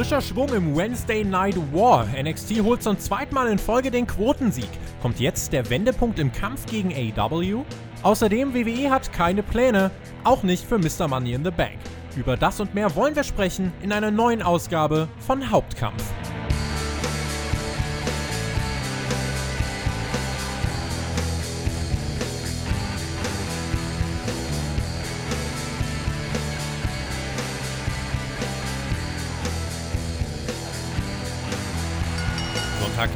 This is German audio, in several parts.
Frischer Schwung im Wednesday Night War. NXT holt zum zweiten Mal in Folge den Quotensieg. Kommt jetzt der Wendepunkt im Kampf gegen AEW? Außerdem, WWE hat keine Pläne, auch nicht für Mr. Money in the Bank. Über das und mehr wollen wir sprechen in einer neuen Ausgabe von Hauptkampf.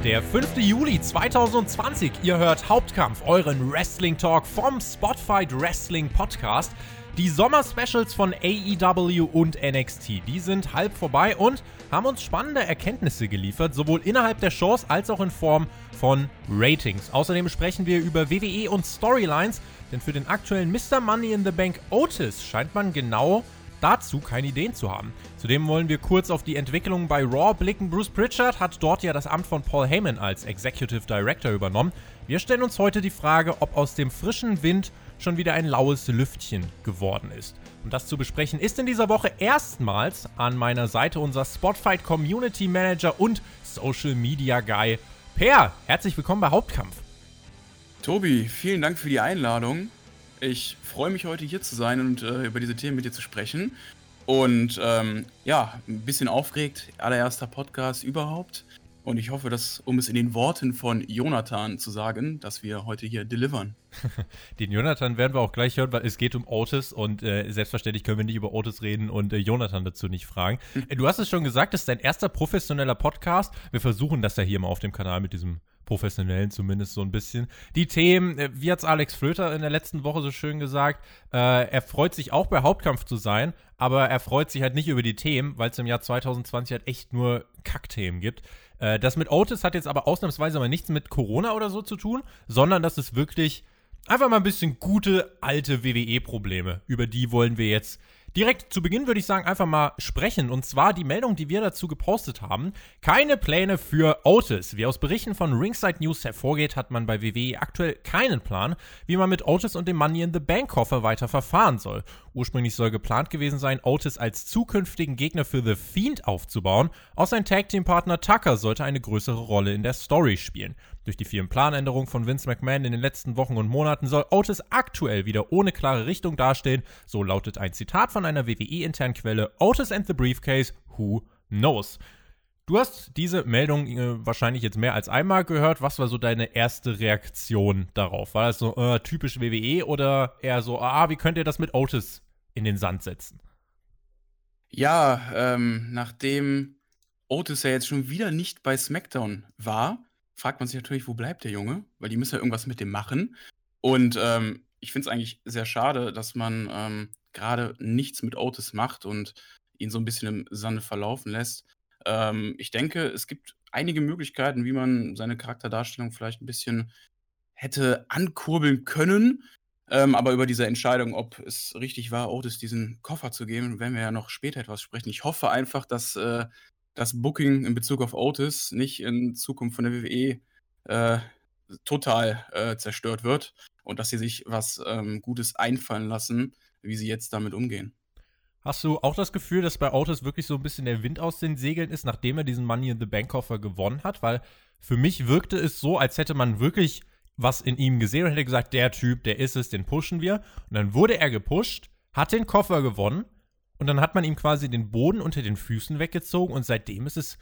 Der 5. Juli 2020. Ihr hört Hauptkampf, euren Wrestling Talk vom Spotfight Wrestling Podcast. Die Sommer-Specials von AEW und NXT, die sind halb vorbei und haben uns spannende Erkenntnisse geliefert, sowohl innerhalb der Shows als auch in Form von Ratings. Außerdem sprechen wir über WWE und Storylines, denn für den aktuellen Mr. Money in the Bank Otis scheint man genau dazu keine Ideen zu haben. Zudem wollen wir kurz auf die Entwicklung bei Raw blicken. Bruce Pritchard hat dort ja das Amt von Paul Heyman als Executive Director übernommen. Wir stellen uns heute die Frage, ob aus dem frischen Wind schon wieder ein laues Lüftchen geworden ist. Und das zu besprechen ist in dieser Woche erstmals an meiner Seite unser Spotfight Community Manager und Social Media Guy Per. Herzlich willkommen bei Hauptkampf. Tobi, vielen Dank für die Einladung. Ich freue mich heute hier zu sein und äh, über diese Themen mit dir zu sprechen. Und ähm, ja, ein bisschen aufgeregt, allererster Podcast überhaupt. Und ich hoffe, dass, um es in den Worten von Jonathan zu sagen, dass wir heute hier delivern. den Jonathan werden wir auch gleich hören, weil es geht um Otis und äh, selbstverständlich können wir nicht über Otis reden und äh, Jonathan dazu nicht fragen. Hm. Du hast es schon gesagt, das ist dein erster professioneller Podcast. Wir versuchen das ja hier mal auf dem Kanal mit diesem professionellen zumindest so ein bisschen. Die Themen, äh, wie hat es Alex Flöter in der letzten Woche so schön gesagt, äh, er freut sich auch bei Hauptkampf zu sein, aber er freut sich halt nicht über die Themen, weil es im Jahr 2020 halt echt nur Kackthemen gibt. Äh, das mit Otis hat jetzt aber ausnahmsweise mal nichts mit Corona oder so zu tun, sondern das ist wirklich einfach mal ein bisschen gute alte WWE-Probleme. Über die wollen wir jetzt direkt zu Beginn würde ich sagen, einfach mal sprechen. Und zwar die Meldung, die wir dazu gepostet haben. Keine Pläne für Otis. Wie aus Berichten von Ringside News hervorgeht, hat man bei WWE aktuell keinen Plan, wie man mit Otis und dem Money in the Bank Koffer weiter verfahren soll. Ursprünglich soll geplant gewesen sein, Otis als zukünftigen Gegner für The Fiend aufzubauen. Auch sein Tag Team Partner Tucker sollte eine größere Rolle in der Story spielen. Durch die vielen Planänderungen von Vince McMahon in den letzten Wochen und Monaten soll Otis aktuell wieder ohne klare Richtung dastehen. So lautet ein Zitat von einer WWE-internen Quelle: Otis and the Briefcase, who knows? Du hast diese Meldung äh, wahrscheinlich jetzt mehr als einmal gehört. Was war so deine erste Reaktion darauf? War das so äh, typisch WWE oder eher so, ah, wie könnt ihr das mit Otis in den Sand setzen? Ja, ähm, nachdem Otis ja jetzt schon wieder nicht bei SmackDown war, fragt man sich natürlich, wo bleibt der Junge? Weil die müssen ja irgendwas mit dem machen. Und ähm, ich finde es eigentlich sehr schade, dass man ähm, gerade nichts mit Otis macht und ihn so ein bisschen im Sande verlaufen lässt. Ähm, ich denke, es gibt einige Möglichkeiten, wie man seine Charakterdarstellung vielleicht ein bisschen hätte ankurbeln können. Ähm, aber über diese Entscheidung, ob es richtig war, Otis diesen Koffer zu geben, werden wir ja noch später etwas sprechen. Ich hoffe einfach, dass äh, das Booking in Bezug auf Otis nicht in Zukunft von der WWE äh, total äh, zerstört wird und dass sie sich was ähm, Gutes einfallen lassen, wie sie jetzt damit umgehen. Hast du auch das Gefühl, dass bei Otis wirklich so ein bisschen der Wind aus den Segeln ist, nachdem er diesen Money in the Bank Koffer gewonnen hat? Weil für mich wirkte es so, als hätte man wirklich was in ihm gesehen und hätte gesagt, der Typ, der ist es, den pushen wir. Und dann wurde er gepusht, hat den Koffer gewonnen und dann hat man ihm quasi den Boden unter den Füßen weggezogen und seitdem ist es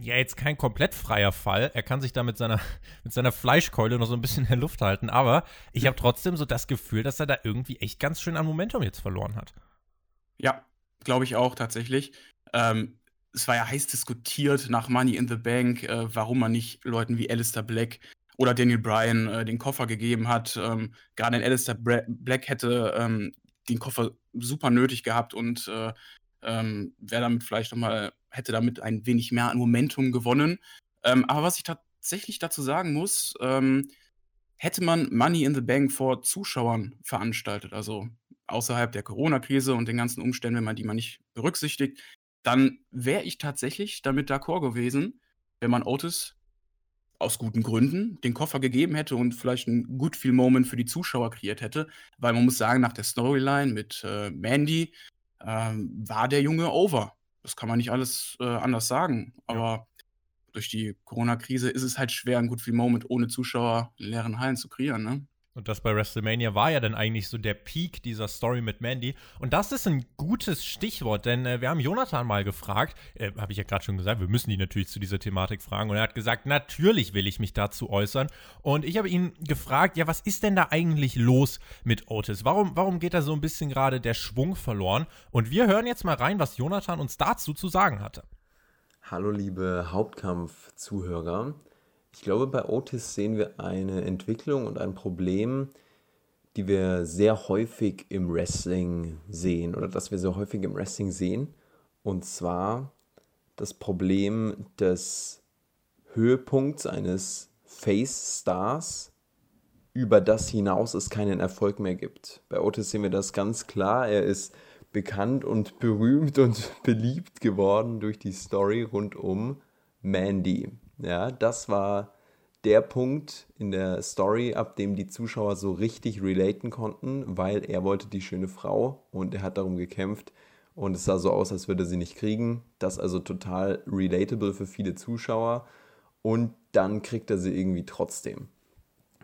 ja jetzt kein komplett freier Fall. Er kann sich da mit seiner, mit seiner Fleischkeule noch so ein bisschen in der Luft halten, aber ich habe trotzdem so das Gefühl, dass er da irgendwie echt ganz schön an Momentum jetzt verloren hat. Ja, glaube ich auch tatsächlich. Ähm, es war ja heiß diskutiert nach Money in the Bank, äh, warum man nicht Leuten wie Alistair Black oder Daniel Bryan äh, den Koffer gegeben hat. Ähm, Gerade ein Alistair Black hätte ähm, den Koffer super nötig gehabt und äh, ähm, wäre damit vielleicht nochmal, hätte damit ein wenig mehr an Momentum gewonnen. Ähm, aber was ich tatsächlich dazu sagen muss, ähm, hätte man Money in the Bank vor Zuschauern veranstaltet, also außerhalb der Corona-Krise und den ganzen Umständen, wenn man die mal nicht berücksichtigt, dann wäre ich tatsächlich damit d'accord gewesen, wenn man Otis aus guten Gründen den Koffer gegeben hätte und vielleicht ein Good Feel Moment für die Zuschauer kreiert hätte, weil man muss sagen, nach der Storyline mit äh, Mandy ähm, war der Junge over. das kann man nicht alles äh, anders sagen. Aber ja. durch die Corona-Krise ist es halt schwer, ein Good Moment ohne Zuschauer in leeren Hallen zu kreieren. Ne? Und das bei WrestleMania war ja dann eigentlich so der Peak dieser Story mit Mandy. Und das ist ein gutes Stichwort, denn äh, wir haben Jonathan mal gefragt, äh, habe ich ja gerade schon gesagt, wir müssen ihn natürlich zu dieser Thematik fragen. Und er hat gesagt, natürlich will ich mich dazu äußern. Und ich habe ihn gefragt, ja, was ist denn da eigentlich los mit Otis? Warum, warum geht da so ein bisschen gerade der Schwung verloren? Und wir hören jetzt mal rein, was Jonathan uns dazu zu sagen hatte. Hallo liebe Hauptkampf-Zuhörer. Ich glaube, bei Otis sehen wir eine Entwicklung und ein Problem, die wir sehr häufig im Wrestling sehen oder das wir sehr häufig im Wrestling sehen. Und zwar das Problem des Höhepunkts eines Face-Stars, über das hinaus es keinen Erfolg mehr gibt. Bei Otis sehen wir das ganz klar. Er ist bekannt und berühmt und beliebt geworden durch die Story rund um Mandy. Ja, das war der Punkt in der Story, ab dem die Zuschauer so richtig relaten konnten, weil er wollte die schöne Frau und er hat darum gekämpft und es sah so aus, als würde sie nicht kriegen. Das also total relatable für viele Zuschauer und dann kriegt er sie irgendwie trotzdem.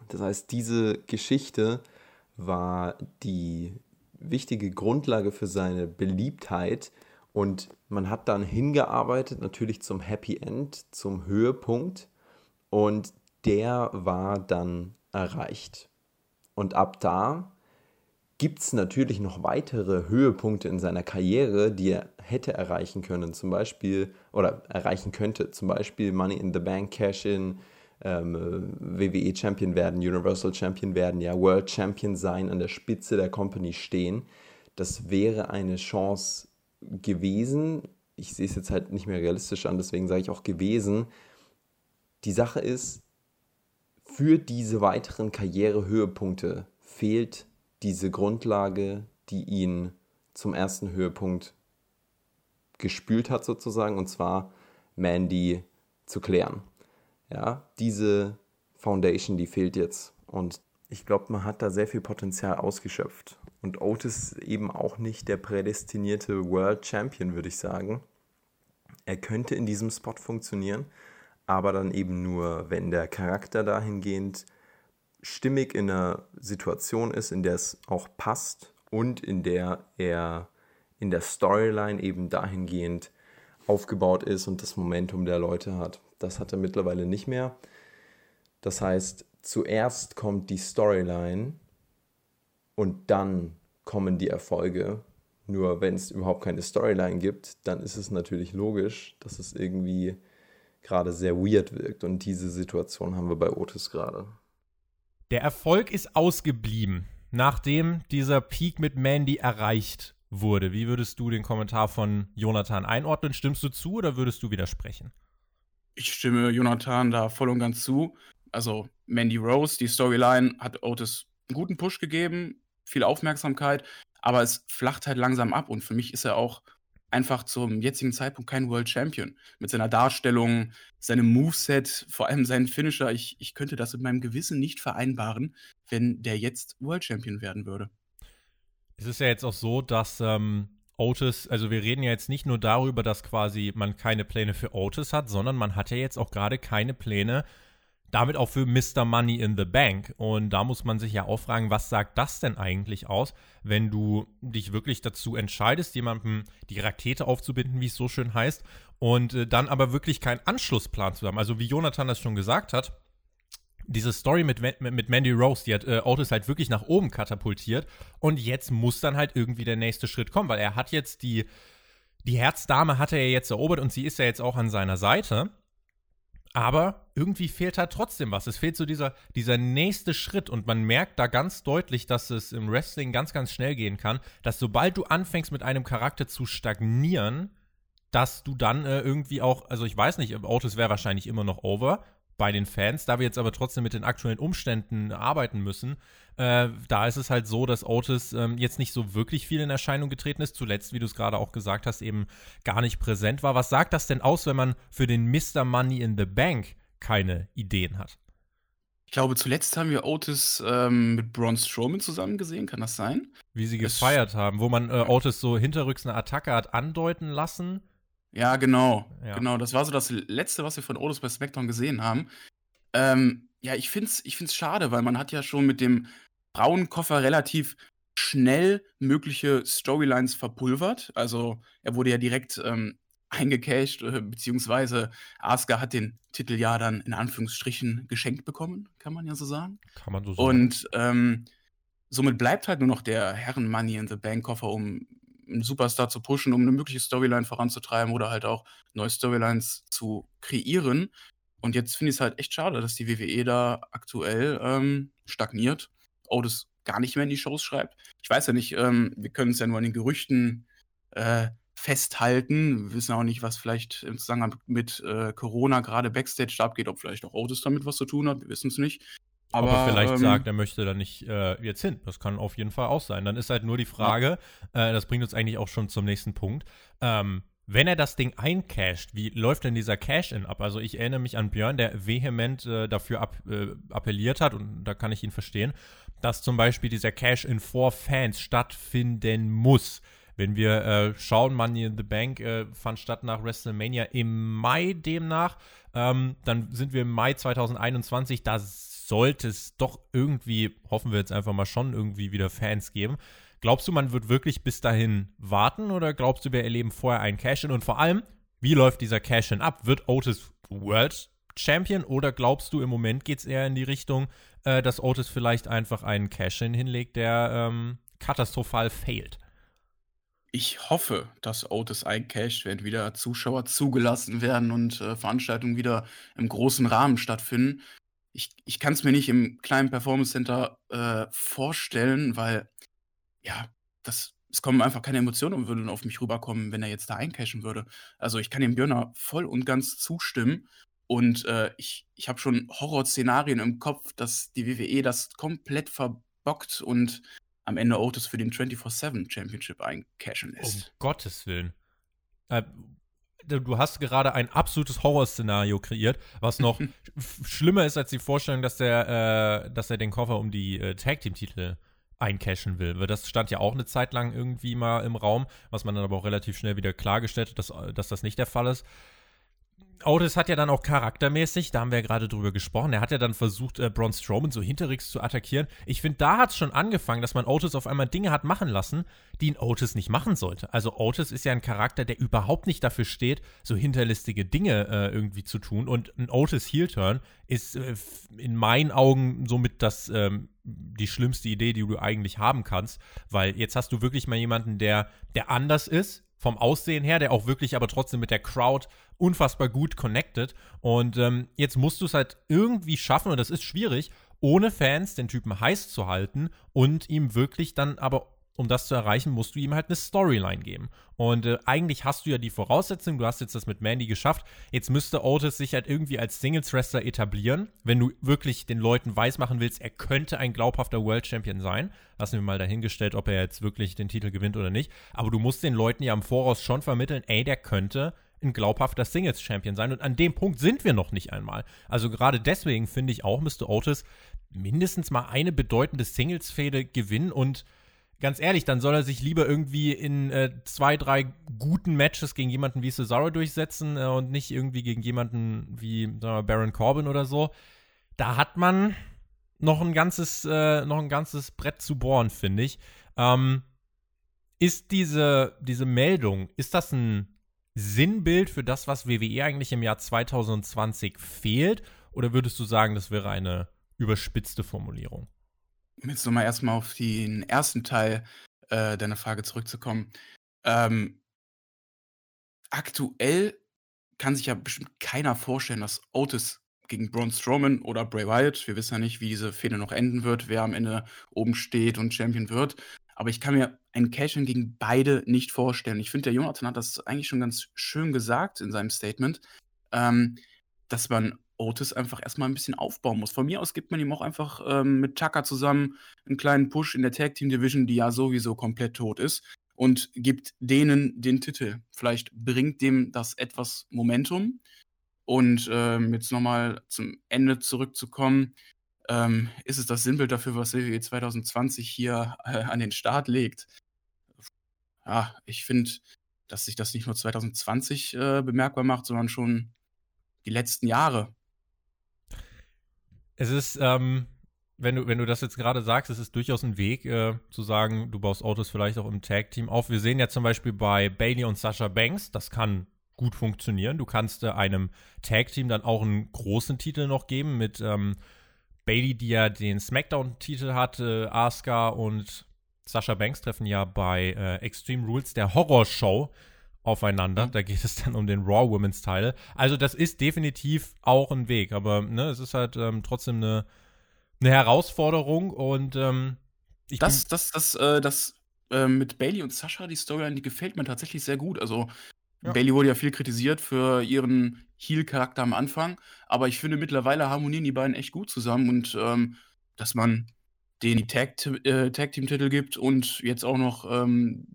Das heißt, diese Geschichte war die wichtige Grundlage für seine Beliebtheit und man hat dann hingearbeitet, natürlich zum Happy End, zum Höhepunkt. Und der war dann erreicht. Und ab da gibt es natürlich noch weitere Höhepunkte in seiner Karriere, die er hätte erreichen können. Zum Beispiel, oder erreichen könnte. Zum Beispiel Money in the Bank Cash-In, ähm, WWE Champion werden, Universal Champion werden, ja, World Champion sein, an der Spitze der Company stehen. Das wäre eine Chance gewesen. Ich sehe es jetzt halt nicht mehr realistisch an, deswegen sage ich auch gewesen. Die Sache ist, für diese weiteren Karrierehöhepunkte fehlt diese Grundlage, die ihn zum ersten Höhepunkt gespült hat sozusagen, und zwar Mandy zu klären. Ja, diese Foundation, die fehlt jetzt. Und ich glaube, man hat da sehr viel Potenzial ausgeschöpft. Und Otis ist eben auch nicht der prädestinierte World Champion, würde ich sagen. Er könnte in diesem Spot funktionieren, aber dann eben nur, wenn der Charakter dahingehend stimmig in einer Situation ist, in der es auch passt und in der er in der Storyline eben dahingehend aufgebaut ist und das Momentum der Leute hat. Das hat er mittlerweile nicht mehr. Das heißt, zuerst kommt die Storyline und dann kommen die Erfolge. Nur wenn es überhaupt keine Storyline gibt, dann ist es natürlich logisch, dass es irgendwie gerade sehr weird wirkt. Und diese Situation haben wir bei Otis gerade. Der Erfolg ist ausgeblieben, nachdem dieser Peak mit Mandy erreicht wurde. Wie würdest du den Kommentar von Jonathan einordnen? Stimmst du zu oder würdest du widersprechen? Ich stimme Jonathan da voll und ganz zu. Also Mandy Rose, die Storyline hat Otis einen guten Push gegeben, viel Aufmerksamkeit, aber es flacht halt langsam ab und für mich ist er auch einfach zum jetzigen Zeitpunkt kein World Champion. Mit seiner Darstellung, seinem Moveset, vor allem seinen Finisher. Ich, ich könnte das mit meinem Gewissen nicht vereinbaren, wenn der jetzt World Champion werden würde. Es ist ja jetzt auch so, dass ähm, Otis, also wir reden ja jetzt nicht nur darüber, dass quasi man keine Pläne für Otis hat, sondern man hat ja jetzt auch gerade keine Pläne damit auch für Mr. Money in the Bank. Und da muss man sich ja auch fragen, was sagt das denn eigentlich aus, wenn du dich wirklich dazu entscheidest, jemandem die Rakete aufzubinden, wie es so schön heißt, und äh, dann aber wirklich keinen Anschlussplan zu haben. Also wie Jonathan das schon gesagt hat, diese Story mit, mit Mandy Rose, die hat äh, Otis halt wirklich nach oben katapultiert. Und jetzt muss dann halt irgendwie der nächste Schritt kommen, weil er hat jetzt die, die Herzdame hat er jetzt erobert und sie ist ja jetzt auch an seiner Seite. Aber irgendwie fehlt halt trotzdem was. Es fehlt so dieser, dieser nächste Schritt und man merkt da ganz deutlich, dass es im Wrestling ganz, ganz schnell gehen kann, dass sobald du anfängst mit einem Charakter zu stagnieren, dass du dann äh, irgendwie auch, also ich weiß nicht, Autos wäre wahrscheinlich immer noch over, bei den Fans. Da wir jetzt aber trotzdem mit den aktuellen Umständen arbeiten müssen, äh, da ist es halt so, dass Otis ähm, jetzt nicht so wirklich viel in Erscheinung getreten ist. Zuletzt, wie du es gerade auch gesagt hast, eben gar nicht präsent war. Was sagt das denn aus, wenn man für den Mr. Money in the Bank keine Ideen hat? Ich glaube, zuletzt haben wir Otis ähm, mit Braun Strowman zusammen gesehen, kann das sein? Wie sie gefeiert es haben, wo man äh, Otis so hinterrücks eine Attacke hat andeuten lassen Ja, genau. Ja. Genau, das war so das Letzte, was wir von Otis bei SmackDown gesehen haben. Ähm, ja, ich finde es ich find's schade, weil man hat ja schon mit dem Frauenkoffer relativ schnell mögliche Storylines verpulvert. Also, er wurde ja direkt, ähm, eingecashed, äh, beziehungsweise Asuka hat den Titel ja dann in Anführungsstrichen geschenkt bekommen, kann man ja so sagen. Kann man so sagen. Und, ähm, somit bleibt halt nur noch der Herren-Money in the Bank-Koffer, um einen Superstar zu pushen, um eine mögliche Storyline voranzutreiben oder halt auch neue Storylines zu kreieren. Und jetzt finde ich es halt echt schade, dass die WWE da aktuell ähm, stagniert. Otis gar nicht mehr in die Shows schreibt. Ich weiß ja nicht, ähm, wir können es ja nur an den Gerüchten äh, festhalten. Wir wissen auch nicht, was vielleicht im Zusammenhang mit äh, Corona gerade Backstage abgeht, ob vielleicht auch Otis damit was zu tun hat. Wir wissen es nicht. Aber, Aber vielleicht ähm, sagt, er möchte da nicht äh, jetzt hin. Das kann auf jeden Fall auch sein. Dann ist halt nur die Frage, ja. äh, das bringt uns eigentlich auch schon zum nächsten Punkt. Ähm, wenn er das Ding eincasht, wie läuft denn dieser Cash-In ab? Also ich erinnere mich an Björn, der vehement äh, dafür ab, äh, appelliert hat, und da kann ich ihn verstehen, dass zum Beispiel dieser Cash-In vor Fans stattfinden muss. Wenn wir äh, schauen, Money in the Bank äh, fand statt nach WrestleMania im Mai demnach. Ähm, dann sind wir im Mai 2021. Da sollte es doch irgendwie, hoffen wir jetzt einfach mal schon, irgendwie wieder Fans geben. Glaubst du, man wird wirklich bis dahin warten oder glaubst du, wir erleben vorher einen Cash-In? Und vor allem, wie läuft dieser Cash-In ab? Wird Otis World Champion oder glaubst du, im Moment geht es eher in die Richtung, äh, dass Otis vielleicht einfach einen Cash-In hinlegt, der ähm, katastrophal failt? Ich hoffe, dass Otis eincasht, wenn wieder Zuschauer zugelassen werden und äh, Veranstaltungen wieder im großen Rahmen stattfinden. Ich, ich kann es mir nicht im kleinen Performance Center äh, vorstellen, weil ja, das es kommen einfach keine Emotionen und würden auf mich rüberkommen, wenn er jetzt da eincashen würde. Also, ich kann dem Björner voll und ganz zustimmen und, äh, ich ich habe schon Horrorszenarien im Kopf, dass die WWE das komplett verbockt und am Ende Otis für den 24/7 Championship eincashen Um Gottes Willen. Äh, du hast gerade ein absolutes Horrorszenario kreiert, was noch schlimmer ist als die Vorstellung, dass der, äh, dass er den Koffer um die äh, Tag Team Titel eincashen will. Weil das stand ja auch eine Zeit lang irgendwie mal im Raum, was man dann aber auch relativ schnell wieder klargestellt hat, dass, dass das nicht der Fall ist. Otis hat ja dann auch charaktermäßig, da haben wir ja gerade drüber gesprochen, er hat ja dann versucht, äh, Braun Strowman so hinterrücks zu attackieren. Ich finde, da hat es schon angefangen, dass man Otis auf einmal Dinge hat machen lassen, die ein Otis nicht machen sollte. Also Otis ist ja ein Charakter, der überhaupt nicht dafür steht, so hinterlistige Dinge äh, irgendwie zu tun. Und ein Otis Heel-Turn ist äh, in meinen Augen somit das, ähm, die schlimmste Idee, die du eigentlich haben kannst. Weil jetzt hast du wirklich mal jemanden, der, der anders ist, vom Aussehen her, der auch wirklich aber trotzdem mit der Crowd unfassbar gut connected. Und ähm, jetzt musst du es halt irgendwie schaffen, und das ist schwierig, ohne Fans den Typen heiß zu halten und ihm wirklich dann aber um das zu erreichen, musst du ihm halt eine Storyline geben. Und äh, eigentlich hast du ja die Voraussetzung, du hast jetzt das mit Mandy geschafft. Jetzt müsste Otis sich halt irgendwie als Singles-Wrestler etablieren, wenn du wirklich den Leuten weismachen willst, er könnte ein glaubhafter World Champion sein. Lassen wir mal dahingestellt, ob er jetzt wirklich den Titel gewinnt oder nicht. Aber du musst den Leuten ja im Voraus schon vermitteln, ey, der könnte ein glaubhafter Singles-Champion sein. Und an dem Punkt sind wir noch nicht einmal. Also gerade deswegen finde ich auch, müsste Otis mindestens mal eine bedeutende Singles-Fehde gewinnen und ganz ehrlich, dann soll er sich lieber irgendwie in äh, zwei, drei guten Matches gegen jemanden wie Cesaro durchsetzen äh, und nicht irgendwie gegen jemanden wie wir, Baron Corbin oder so. Da hat man noch ein ganzes, äh, noch ein ganzes Brett zu bohren, finde ich. Ähm, ist diese, diese Meldung, ist das ein Sinnbild für das, was WWE eigentlich im Jahr 2020 fehlt? Oder würdest du sagen, das wäre eine überspitzte Formulierung? Um jetzt nochmal erstmal auf den ersten Teil äh, deiner Frage zurückzukommen. Ähm, aktuell kann sich ja bestimmt keiner vorstellen, dass Otis gegen Braun Strowman oder Bray Wyatt, wir wissen ja nicht, wie diese Fehde noch enden wird, wer am Ende oben steht und Champion wird. Aber ich kann mir ein Cash-In gegen beide nicht vorstellen. Ich finde, der Jonathan hat das eigentlich schon ganz schön gesagt in seinem Statement, ähm, dass man Otis einfach erstmal ein bisschen aufbauen muss. Von mir aus gibt man ihm auch einfach ähm, mit Tucker zusammen einen kleinen Push in der Tag Team Division, die ja sowieso komplett tot ist, und gibt denen den Titel. Vielleicht bringt dem das etwas Momentum. Und ähm, jetzt nochmal zum Ende zurückzukommen, ähm, ist es das Sinnbild dafür, was WWE 2020 hier äh, an den Start legt? Ja, ich finde, dass sich das nicht nur 2020 äh, bemerkbar macht, sondern schon die letzten Jahre. Es ist, ähm, wenn du, wenn du das jetzt gerade sagst, es ist durchaus ein Weg, äh, zu sagen, du baust Autos vielleicht auch im Tag-Team auf. Wir sehen ja zum Beispiel bei Bailey und Sasha Banks, das kann gut funktionieren. Du kannst äh, einem Tag-Team dann auch einen großen Titel noch geben mit ähm, Bailey, die ja den SmackDown-Titel hat, äh, Asuka und Sasha Banks treffen ja bei äh, Extreme Rules der Horrorshow aufeinander. Mhm. Da geht es dann um den Raw Women's Teil. Also das ist definitiv auch ein Weg, aber ne, es ist halt ähm, trotzdem eine, eine Herausforderung und ähm, ich das, das, das, äh, das äh, mit Bailey und Sasha, die Storyline, die gefällt mir tatsächlich sehr gut. Also ja. Bailey wurde ja viel kritisiert für ihren Heel-Charakter am Anfang, aber ich finde mittlerweile harmonieren die beiden echt gut zusammen und ähm, dass man den die äh, Tag-Team-Titel gibt und jetzt auch noch ähm,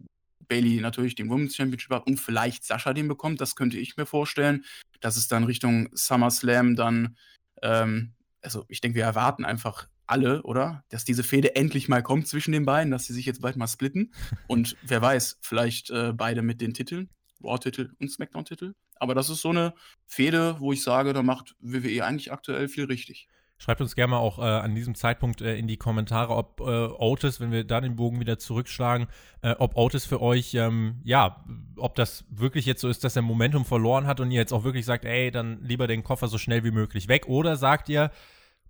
Bailey natürlich den Women's Championship hat und vielleicht Sascha den bekommt, das könnte ich mir vorstellen, dass es dann Richtung SummerSlam dann, ähm, also ich denke, wir erwarten einfach alle, oder? Dass diese Fehde endlich mal kommt zwischen den beiden, dass sie sich jetzt bald mal splitten. Und wer weiß, vielleicht äh, beide mit den Titeln, Raw-Titel und SmackDown-Titel. Aber das ist so eine Fehde, wo ich sage, da macht WWE eigentlich aktuell viel richtig. Schreibt uns gerne mal auch äh, an diesem Zeitpunkt äh, in die Kommentare, ob äh, Otis, wenn wir da den Bogen wieder zurückschlagen, äh, ob Otis für euch, ähm, ja, ob das wirklich jetzt so ist, dass er Momentum verloren hat und ihr jetzt auch wirklich sagt, ey, dann lieber den Koffer so schnell wie möglich weg. Oder sagt ihr,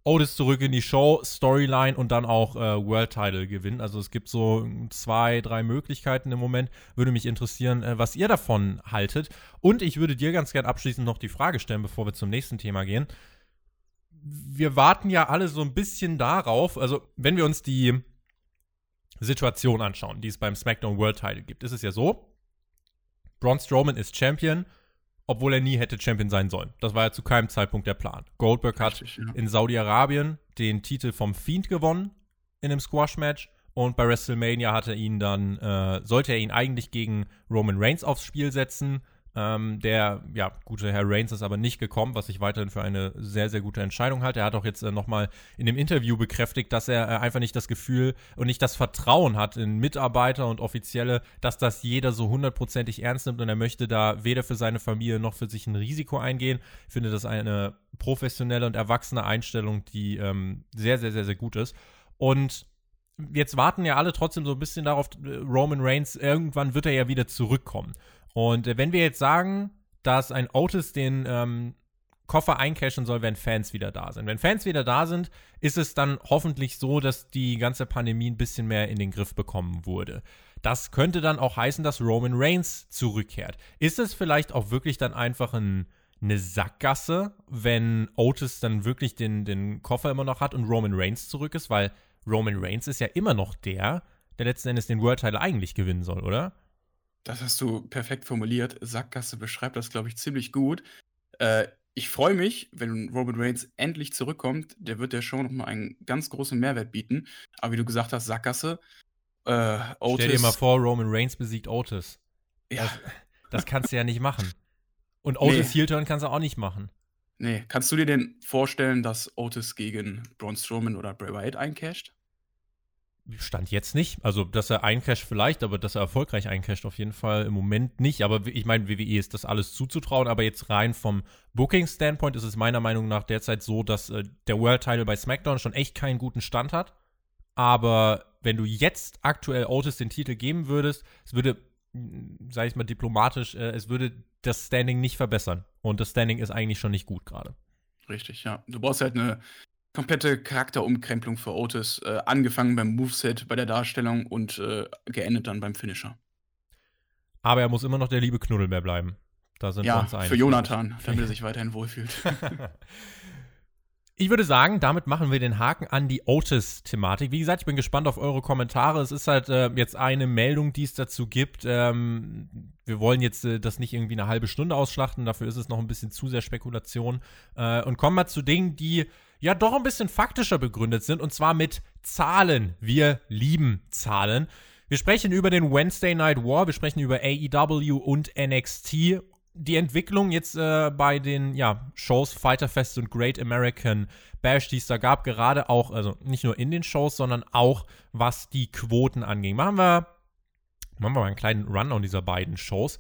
Otis zurück in die Show, Storyline und dann auch äh, World Title gewinnen. Also es gibt so zwei, drei Möglichkeiten im Moment. Würde mich interessieren, äh, was ihr davon haltet. Und ich würde dir ganz gern abschließend noch die Frage stellen, bevor wir zum nächsten Thema gehen wir warten ja alle so ein bisschen darauf, also wenn wir uns die Situation anschauen, die es beim SmackDown World Title gibt, ist es ja so, Braun Strowman ist Champion, obwohl er nie hätte Champion sein sollen. Das war ja zu keinem Zeitpunkt der Plan. Goldberg hat Richtig, ja. in Saudi-Arabien den Titel vom Fiend gewonnen in einem Squash-Match und bei WrestleMania hatte ihn dann, äh, sollte er ihn eigentlich gegen Roman Reigns aufs Spiel setzen, ähm, der, ja, gute Herr Reigns ist aber nicht gekommen, was ich weiterhin für eine sehr, sehr gute Entscheidung halte. Er hat auch jetzt äh, nochmal in dem Interview bekräftigt, dass er äh, einfach nicht das Gefühl und nicht das Vertrauen hat in Mitarbeiter und Offizielle, dass das jeder so hundertprozentig ernst nimmt und er möchte da weder für seine Familie noch für sich ein Risiko eingehen. Ich finde das eine professionelle und erwachsene Einstellung, die ähm, sehr, sehr, sehr, sehr gut ist. Und jetzt warten ja alle trotzdem so ein bisschen darauf, äh, Roman Reigns, irgendwann wird er ja wieder zurückkommen. Und äh, wenn wir jetzt sagen, dass ein Otis den ähm, Koffer eincashen soll, wenn Fans wieder da sind. Wenn Fans wieder da sind, ist es dann hoffentlich so, dass die ganze Pandemie ein bisschen mehr in den Griff bekommen wurde. Das könnte dann auch heißen, dass Roman Reigns zurückkehrt. Ist es vielleicht auch wirklich dann einfach ein, eine Sackgasse, wenn Otis dann wirklich den, den Koffer immer noch hat und Roman Reigns zurück ist? Weil Roman Reigns ist ja immer noch der, der letzten Endes den World Title eigentlich gewinnen soll, oder? Das hast du perfekt formuliert. Sackgasse beschreibt das, glaube ich, ziemlich gut. Äh, ich freue mich, wenn Roman Reigns endlich zurückkommt. Der wird der Show nochmal einen ganz großen Mehrwert bieten. Aber wie du gesagt hast, Sackgasse. Äh, Otis. Stell dir mal vor, Roman Reigns besiegt Otis. Ja. Das, das kannst du ja nicht machen. Und Otis nee. Heel-Turn kannst du auch nicht machen. Nee. Kannst du dir denn vorstellen, dass Otis gegen Braun Strowman oder Bray Wyatt eincasht? Stand jetzt nicht. Also, dass er eincasht vielleicht, aber dass er erfolgreich eincasht auf jeden Fall im Moment nicht. Aber ich meine, WWE ist das alles zuzutrauen. Aber jetzt rein vom Booking-Standpoint ist es meiner Meinung nach derzeit so, dass äh, der World Title bei SmackDown schon echt keinen guten Stand hat. Aber wenn du jetzt aktuell Otis den Titel geben würdest, es würde, sag ich mal diplomatisch, äh, es würde das Standing nicht verbessern. Und das Standing ist eigentlich schon nicht gut gerade. Richtig, ja. Du brauchst halt eine komplette Charakterumkrempelung für Otis, äh, angefangen beim Moveset, bei der Darstellung und äh, geendet dann beim Finisher. Aber er muss immer noch der liebe Knuddelbär bleiben. Da sind ja, wir uns einig. Für Jonathan, damit er sich weiterhin wohlfühlt. Ich würde sagen, damit machen wir den Haken an die Otis-Thematik. Wie gesagt, ich bin gespannt auf eure Kommentare. Es ist halt äh, jetzt eine Meldung, die es dazu gibt. Ähm, wir wollen jetzt äh, das nicht irgendwie eine halbe Stunde ausschlachten, dafür ist es noch ein bisschen zu sehr Spekulation. Äh, und kommen wir zu Dingen, die ja doch ein bisschen faktischer begründet sind und zwar mit Zahlen. Wir lieben Zahlen. Wir sprechen über den Wednesday Night War, wir sprechen über AEW und NXT. Die Entwicklung jetzt äh, bei den ja, Shows Fighter Fest und Great American Bash, die es da gab, gerade auch, also nicht nur in den Shows, sondern auch was die Quoten anging. Machen wir Machen wir mal einen kleinen Rundown dieser beiden Shows.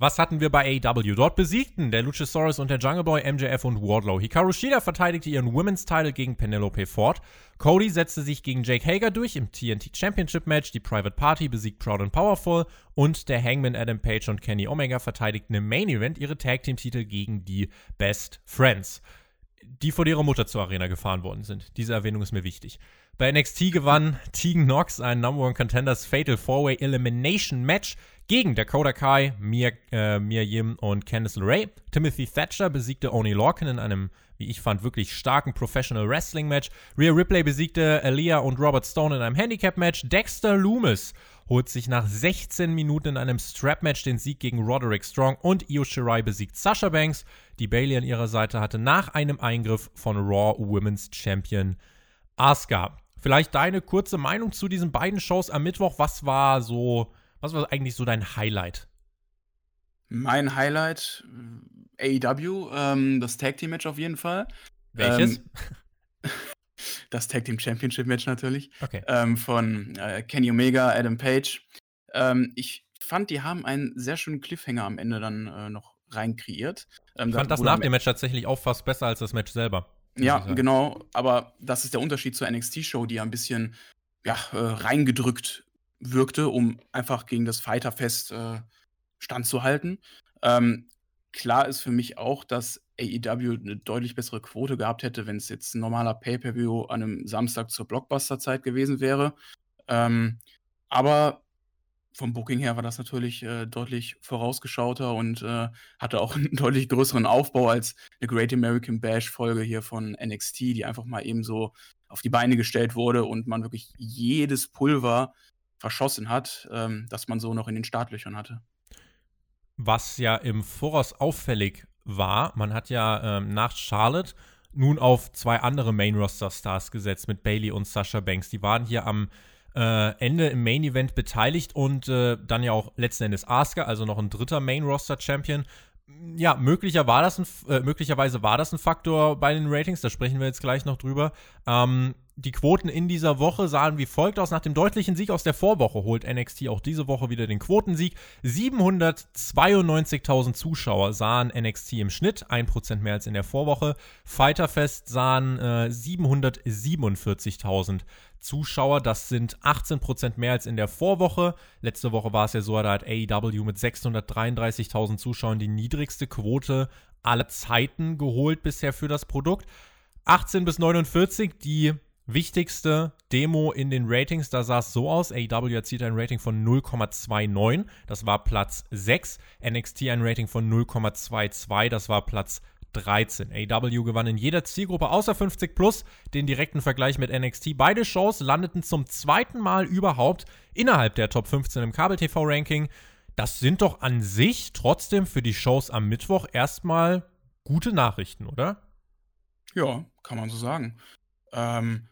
Was hatten wir bei AEW? Dort besiegten der Luchasaurus und der Jungle Boy MJF und Wardlow. Hikaru Shida verteidigte ihren Women's Title gegen Penelope Ford. Cody setzte sich gegen Jake Hager durch im TNT Championship Match. Die Private Party besiegt Proud and Powerful. Und der Hangman Adam Page und Kenny Omega verteidigten im Main Event ihre Tag Team Titel gegen die Best Friends, die vor ihrer Mutter zur Arena gefahren worden sind. Diese Erwähnung ist mir wichtig. Bei NXT gewann Tegan Knox ein Number One Contenders Fatal Four-Way Elimination Match gegen Dakota Kai, Mia, äh, Mia Yim und Candice LeRae. Timothy Thatcher besiegte Oni Lorcan in einem, wie ich fand, wirklich starken Professional Wrestling Match. Rhea Ripley besiegte Aaliyah und Robert Stone in einem Handicap Match. Dexter Loomis holt sich nach 16 Minuten in einem Strap-Match den Sieg gegen Roderick Strong und Io Shirai besiegt Sasha Banks. Die Bailey an ihrer Seite hatte nach einem Eingriff von Raw Women's Champion Asuka. Vielleicht deine kurze Meinung zu diesen beiden Shows am Mittwoch. Was war so, was war eigentlich so dein Highlight? Mein Highlight, AEW, ähm, das Tag Team Match auf jeden Fall. Welches? Ähm, das Tag Team Championship Match natürlich. Okay. Ähm, von äh, Kenny Omega, Adam Page. Ähm, ich fand, die haben einen sehr schönen Cliffhanger am Ende dann äh, noch rein kreiert. Ähm, ich fand das nach dem Match tatsächlich auch fast besser als das Match selber. Ja, genau. Aber das ist der Unterschied zur NXT-Show, die ja ein bisschen ja, äh, reingedrückt wirkte, um einfach gegen das Fighterfest äh, standzuhalten. Ähm, klar ist für mich auch, dass AEW eine deutlich bessere Quote gehabt hätte, wenn es jetzt ein normaler Pay-Per-View an einem Samstag zur Blockbuster-Zeit gewesen wäre. Ähm, aber vom Booking her war das natürlich äh, deutlich vorausgeschauter und äh, hatte auch einen deutlich größeren Aufbau als eine Great American Bash Folge hier von NXT, die einfach mal eben so auf die Beine gestellt wurde und man wirklich jedes Pulver verschossen hat, ähm, das man so noch in den Startlöchern hatte. Was ja im Voraus auffällig war, man hat ja ähm, nach Charlotte nun auf zwei andere Main-Roster-Stars gesetzt mit Bailey und Sasha Banks. Die waren hier am äh, Ende im Main Event beteiligt und äh, dann ja auch letzten Endes Asuka, also noch ein dritter Main Roster Champion. Ja, möglicher war das ein, äh, möglicherweise war das ein Faktor bei den Ratings, da sprechen wir jetzt gleich noch drüber. Ähm, die Quoten in dieser Woche sahen wie folgt aus. Nach dem deutlichen Sieg aus der Vorwoche holt NXT auch diese Woche wieder den Quotensieg. 792.000 Zuschauer sahen NXT im Schnitt, 1% mehr als in der Vorwoche. Fighterfest sahen äh, 747.000 Zuschauer. Das sind 18% mehr als in der Vorwoche. Letzte Woche war es ja so, da hat AEW mit 633.000 Zuschauern die niedrigste Quote aller Zeiten geholt bisher für das Produkt. 18 bis 49, die Wichtigste Demo in den Ratings, da sah es so aus. AEW erzielt ein Rating von 0,29, das war Platz 6. NXT ein Rating von 0,22, das war Platz 13. AEW gewann in jeder Zielgruppe außer 50 plus den direkten Vergleich mit NXT. Beide Shows landeten zum zweiten Mal überhaupt innerhalb der Top 15 im Kabel-TV-Ranking. Das sind doch an sich trotzdem für die Shows am Mittwoch erstmal gute Nachrichten, oder? Ja, kann man so sagen. Ähm,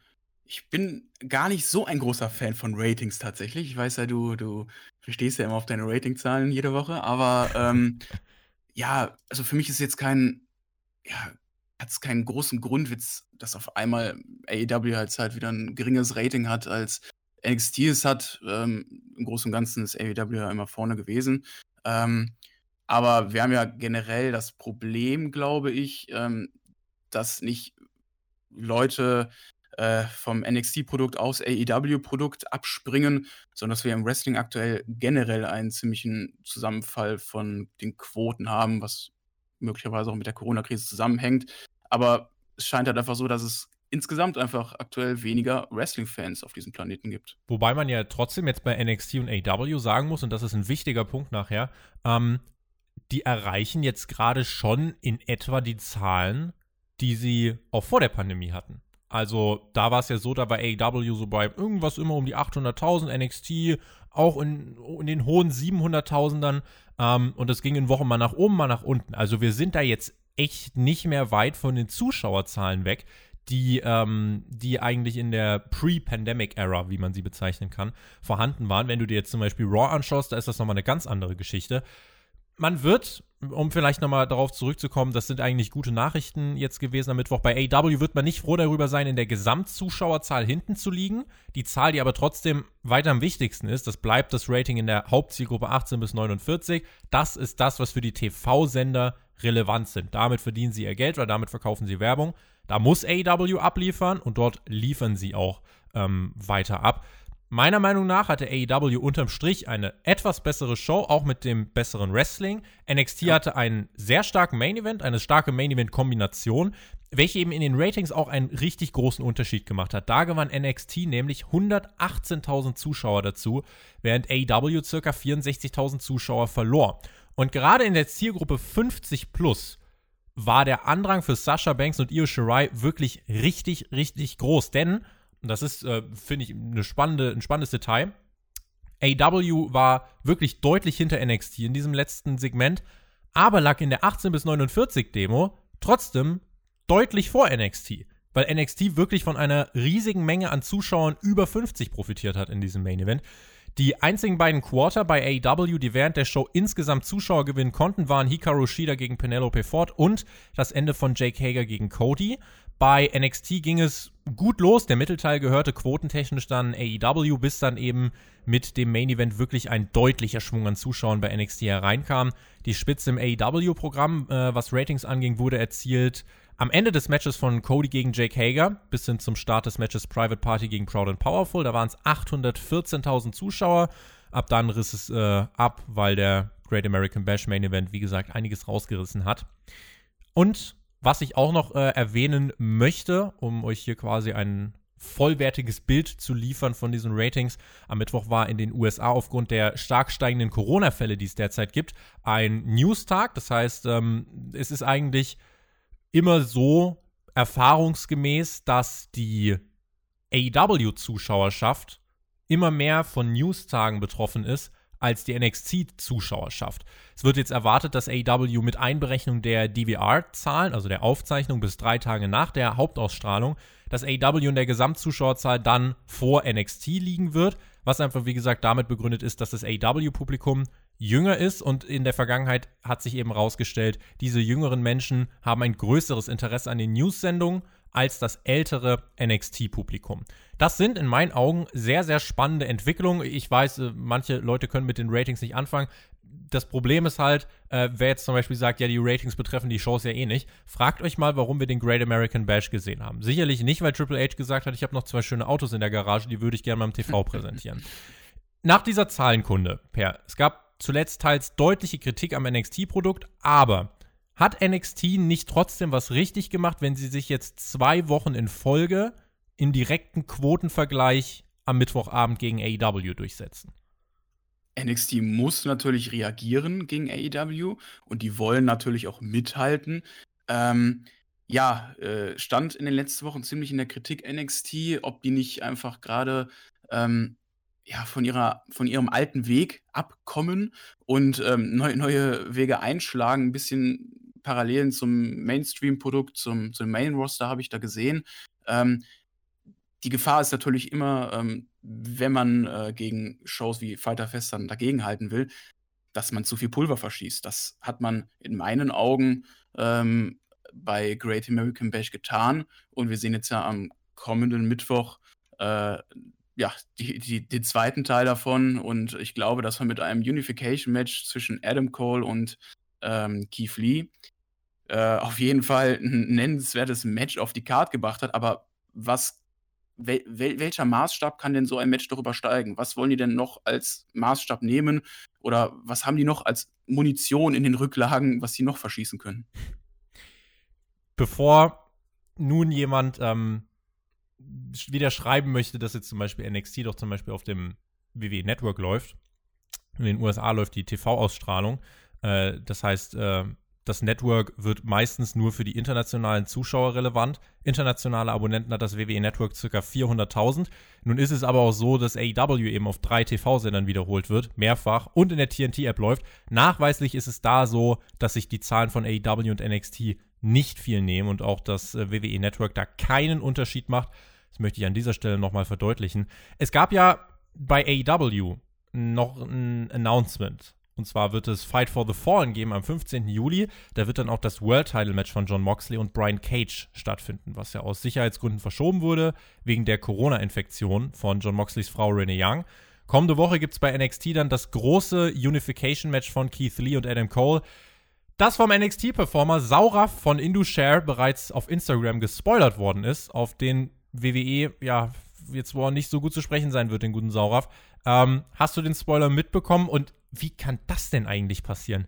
ich bin gar nicht so ein großer Fan von Ratings tatsächlich. Ich weiß ja, du, du verstehst ja immer auf deine Ratingzahlen jede Woche, aber ähm, ja, also für mich ist jetzt kein, ja, hat es keinen großen Grundwitz, dass auf einmal AEW halt, halt wieder ein geringes Rating hat, als NXT es hat. Ähm, Im Großen und Ganzen ist AEW ja immer vorne gewesen. Ähm, aber wir haben ja generell das Problem, glaube ich, ähm, dass nicht Leute äh, vom NXT-Produkt aus AEW-Produkt abspringen, sondern dass wir im Wrestling aktuell generell einen ziemlichen Zusammenfall von den Quoten haben, was möglicherweise auch mit der Corona-Krise zusammenhängt. Aber es scheint halt einfach so, dass es insgesamt einfach aktuell weniger Wrestling-Fans auf diesem Planeten gibt. Wobei man ja trotzdem jetzt bei NXT und AEW sagen muss, und das ist ein wichtiger Punkt nachher, ähm, die erreichen jetzt gerade schon in etwa die Zahlen, die sie auch vor der Pandemie hatten. Also da war es ja so, da war AEW so bei irgendwas immer um die 800.000, NXT auch in, in den hohen 700.000ern ähm, und es ging in Wochen mal nach oben, mal nach unten. Also wir sind da jetzt echt nicht mehr weit von den Zuschauerzahlen weg, die, ähm, die eigentlich in der Pre-Pandemic-Era, wie man sie bezeichnen kann, vorhanden waren. Wenn du dir jetzt zum Beispiel Raw anschaust, da ist das nochmal eine ganz andere Geschichte. Man wird, um vielleicht nochmal darauf zurückzukommen, das sind eigentlich gute Nachrichten jetzt gewesen am Mittwoch. Bei AW wird man nicht froh darüber sein, in der Gesamtzuschauerzahl hinten zu liegen. Die Zahl, die aber trotzdem weiter am wichtigsten ist, das bleibt das Rating in der Hauptzielgruppe 18 bis 49. Das ist das, was für die TV-Sender relevant sind. Damit verdienen sie ihr Geld oder damit verkaufen sie Werbung. Da muss AW abliefern und dort liefern sie auch ähm, weiter ab. Meiner Meinung nach hatte AEW unterm Strich eine etwas bessere Show, auch mit dem besseren Wrestling. NXT ja. hatte einen sehr starken Main Event, eine starke Main Event Kombination, welche eben in den Ratings auch einen richtig großen Unterschied gemacht hat. Da gewann NXT nämlich 118.000 Zuschauer dazu, während AEW ca. 64.000 Zuschauer verlor. Und gerade in der Zielgruppe 50 plus war der Andrang für Sasha Banks und Io Shirai wirklich richtig, richtig groß. Denn und das ist, äh, finde ich, eine spannende, ein spannendes Detail. AW war wirklich deutlich hinter NXT in diesem letzten Segment, aber lag in der 18 bis 49 Demo trotzdem deutlich vor NXT, weil NXT wirklich von einer riesigen Menge an Zuschauern über 50 profitiert hat in diesem Main Event. Die einzigen beiden Quarter bei AEW, die während der Show insgesamt Zuschauer gewinnen konnten, waren Hikaru Shida gegen Penelope Ford und das Ende von Jake Hager gegen Cody. Bei NXT ging es gut los. Der Mittelteil gehörte quotentechnisch dann AEW, bis dann eben mit dem Main Event wirklich ein deutlicher Schwung an Zuschauern bei NXT hereinkam. Die Spitze im AEW-Programm, äh, was Ratings anging, wurde erzielt am Ende des Matches von Cody gegen Jake Hager bis hin zum Start des Matches Private Party gegen Proud and Powerful. Da waren es 814.000 Zuschauer. Ab dann riss es äh, ab, weil der Great American Bash Main Event, wie gesagt, einiges rausgerissen hat. Und was ich auch noch äh, erwähnen möchte, um euch hier quasi ein vollwertiges Bild zu liefern von diesen Ratings. Am Mittwoch war in den USA aufgrund der stark steigenden Corona-Fälle, die es derzeit gibt, ein News-Tag. Das heißt, ähm, es ist eigentlich immer so erfahrungsgemäß, dass die AEW-Zuschauerschaft immer mehr von News-Tagen betroffen ist als die NXT-Zuschauerschaft. Es wird jetzt erwartet, dass AEW mit Einberechnung der DVR-Zahlen, also der Aufzeichnung bis drei Tage nach der Hauptausstrahlung, dass AEW in der Gesamtzuschauerzahl dann vor NXT liegen wird, was einfach, wie gesagt, damit begründet ist, dass das AEW-Publikum jünger ist und in der Vergangenheit hat sich eben herausgestellt, diese jüngeren Menschen haben ein größeres Interesse an den News-Sendungen als das ältere NXT-Publikum. Das sind in meinen Augen sehr, sehr spannende Entwicklungen. Ich weiß, äh, manche Leute können mit den Ratings nicht anfangen. Das Problem ist halt, äh, wer jetzt zum Beispiel sagt, ja, die Ratings betreffen die Shows ja eh nicht, fragt euch mal, warum wir den Great American Bash gesehen haben. Sicherlich nicht, weil Triple H gesagt hat, ich habe noch zwei schöne Autos in der Garage, die würde ich gerne mal im TV präsentieren. Nach dieser Zahlenkunde, Per, es gab zuletzt teils deutliche Kritik am NXT-Produkt, aber hat NXT nicht trotzdem was richtig gemacht, wenn sie sich jetzt zwei Wochen in Folge im direkten Quotenvergleich am Mittwochabend gegen AEW durchsetzen? NXT muss natürlich reagieren gegen AEW und die wollen natürlich auch mithalten. Ähm, ja, äh, stand in den letzten Wochen ziemlich in der Kritik NXT, ob die nicht einfach gerade ähm, ja, von, ihrer, von ihrem alten Weg abkommen und ähm, neu, neue Wege einschlagen, ein bisschen Parallelen zum Mainstream-Produkt, zum, zum Main-Roster habe ich da gesehen. Ähm, die Gefahr ist natürlich immer, ähm, wenn man äh, gegen Shows wie Fighter Fest dann dagegenhalten will, dass man zu viel Pulver verschießt. Das hat man in meinen Augen ähm, bei Great American Bash getan. Und wir sehen jetzt ja am kommenden Mittwoch äh, ja, die, die, den zweiten Teil davon. Und ich glaube, dass man mit einem Unification-Match zwischen Adam Cole und ähm, Keith Lee äh, auf jeden Fall ein nennenswertes Match auf die Karte gebracht hat. Aber was, wel, wel, welcher Maßstab kann denn so ein Match doch übersteigen? Was wollen die denn noch als Maßstab nehmen? Oder was haben die noch als Munition in den Rücklagen, was sie noch verschießen können? Bevor nun jemand ähm, wieder schreiben möchte, dass jetzt zum Beispiel NXT doch zum Beispiel auf dem WWE Network läuft. In den USA läuft die TV-Ausstrahlung. Äh, das heißt, äh, das Network wird meistens nur für die internationalen Zuschauer relevant. Internationale Abonnenten hat das WWE Network ca. 400.000. Nun ist es aber auch so, dass AEW eben auf drei TV-Sendern wiederholt wird, mehrfach, und in der TNT-App läuft. Nachweislich ist es da so, dass sich die Zahlen von AEW und NXT nicht viel nehmen und auch das äh, WWE Network da keinen Unterschied macht. Das möchte ich an dieser Stelle nochmal verdeutlichen. Es gab ja bei AEW noch ein Announcement Und zwar wird es Fight for the Fallen geben am 15. Juli. Da wird dann auch das World Title Match von John Moxley und Brian Cage stattfinden, was ja aus Sicherheitsgründen verschoben wurde, wegen der Corona-Infektion von John Moxleys Frau Renee Young. Kommende Woche gibt es bei NXT dann das große Unification-Match von Keith Lee und Adam Cole. Das vom NXT-Performer Sauraf von Indushare bereits auf Instagram gespoilert worden ist, auf den WWE, ja, jetzt wo er nicht so gut zu sprechen sein wird, den guten Sauraf. Ähm, hast du den Spoiler mitbekommen und wie kann das denn eigentlich passieren?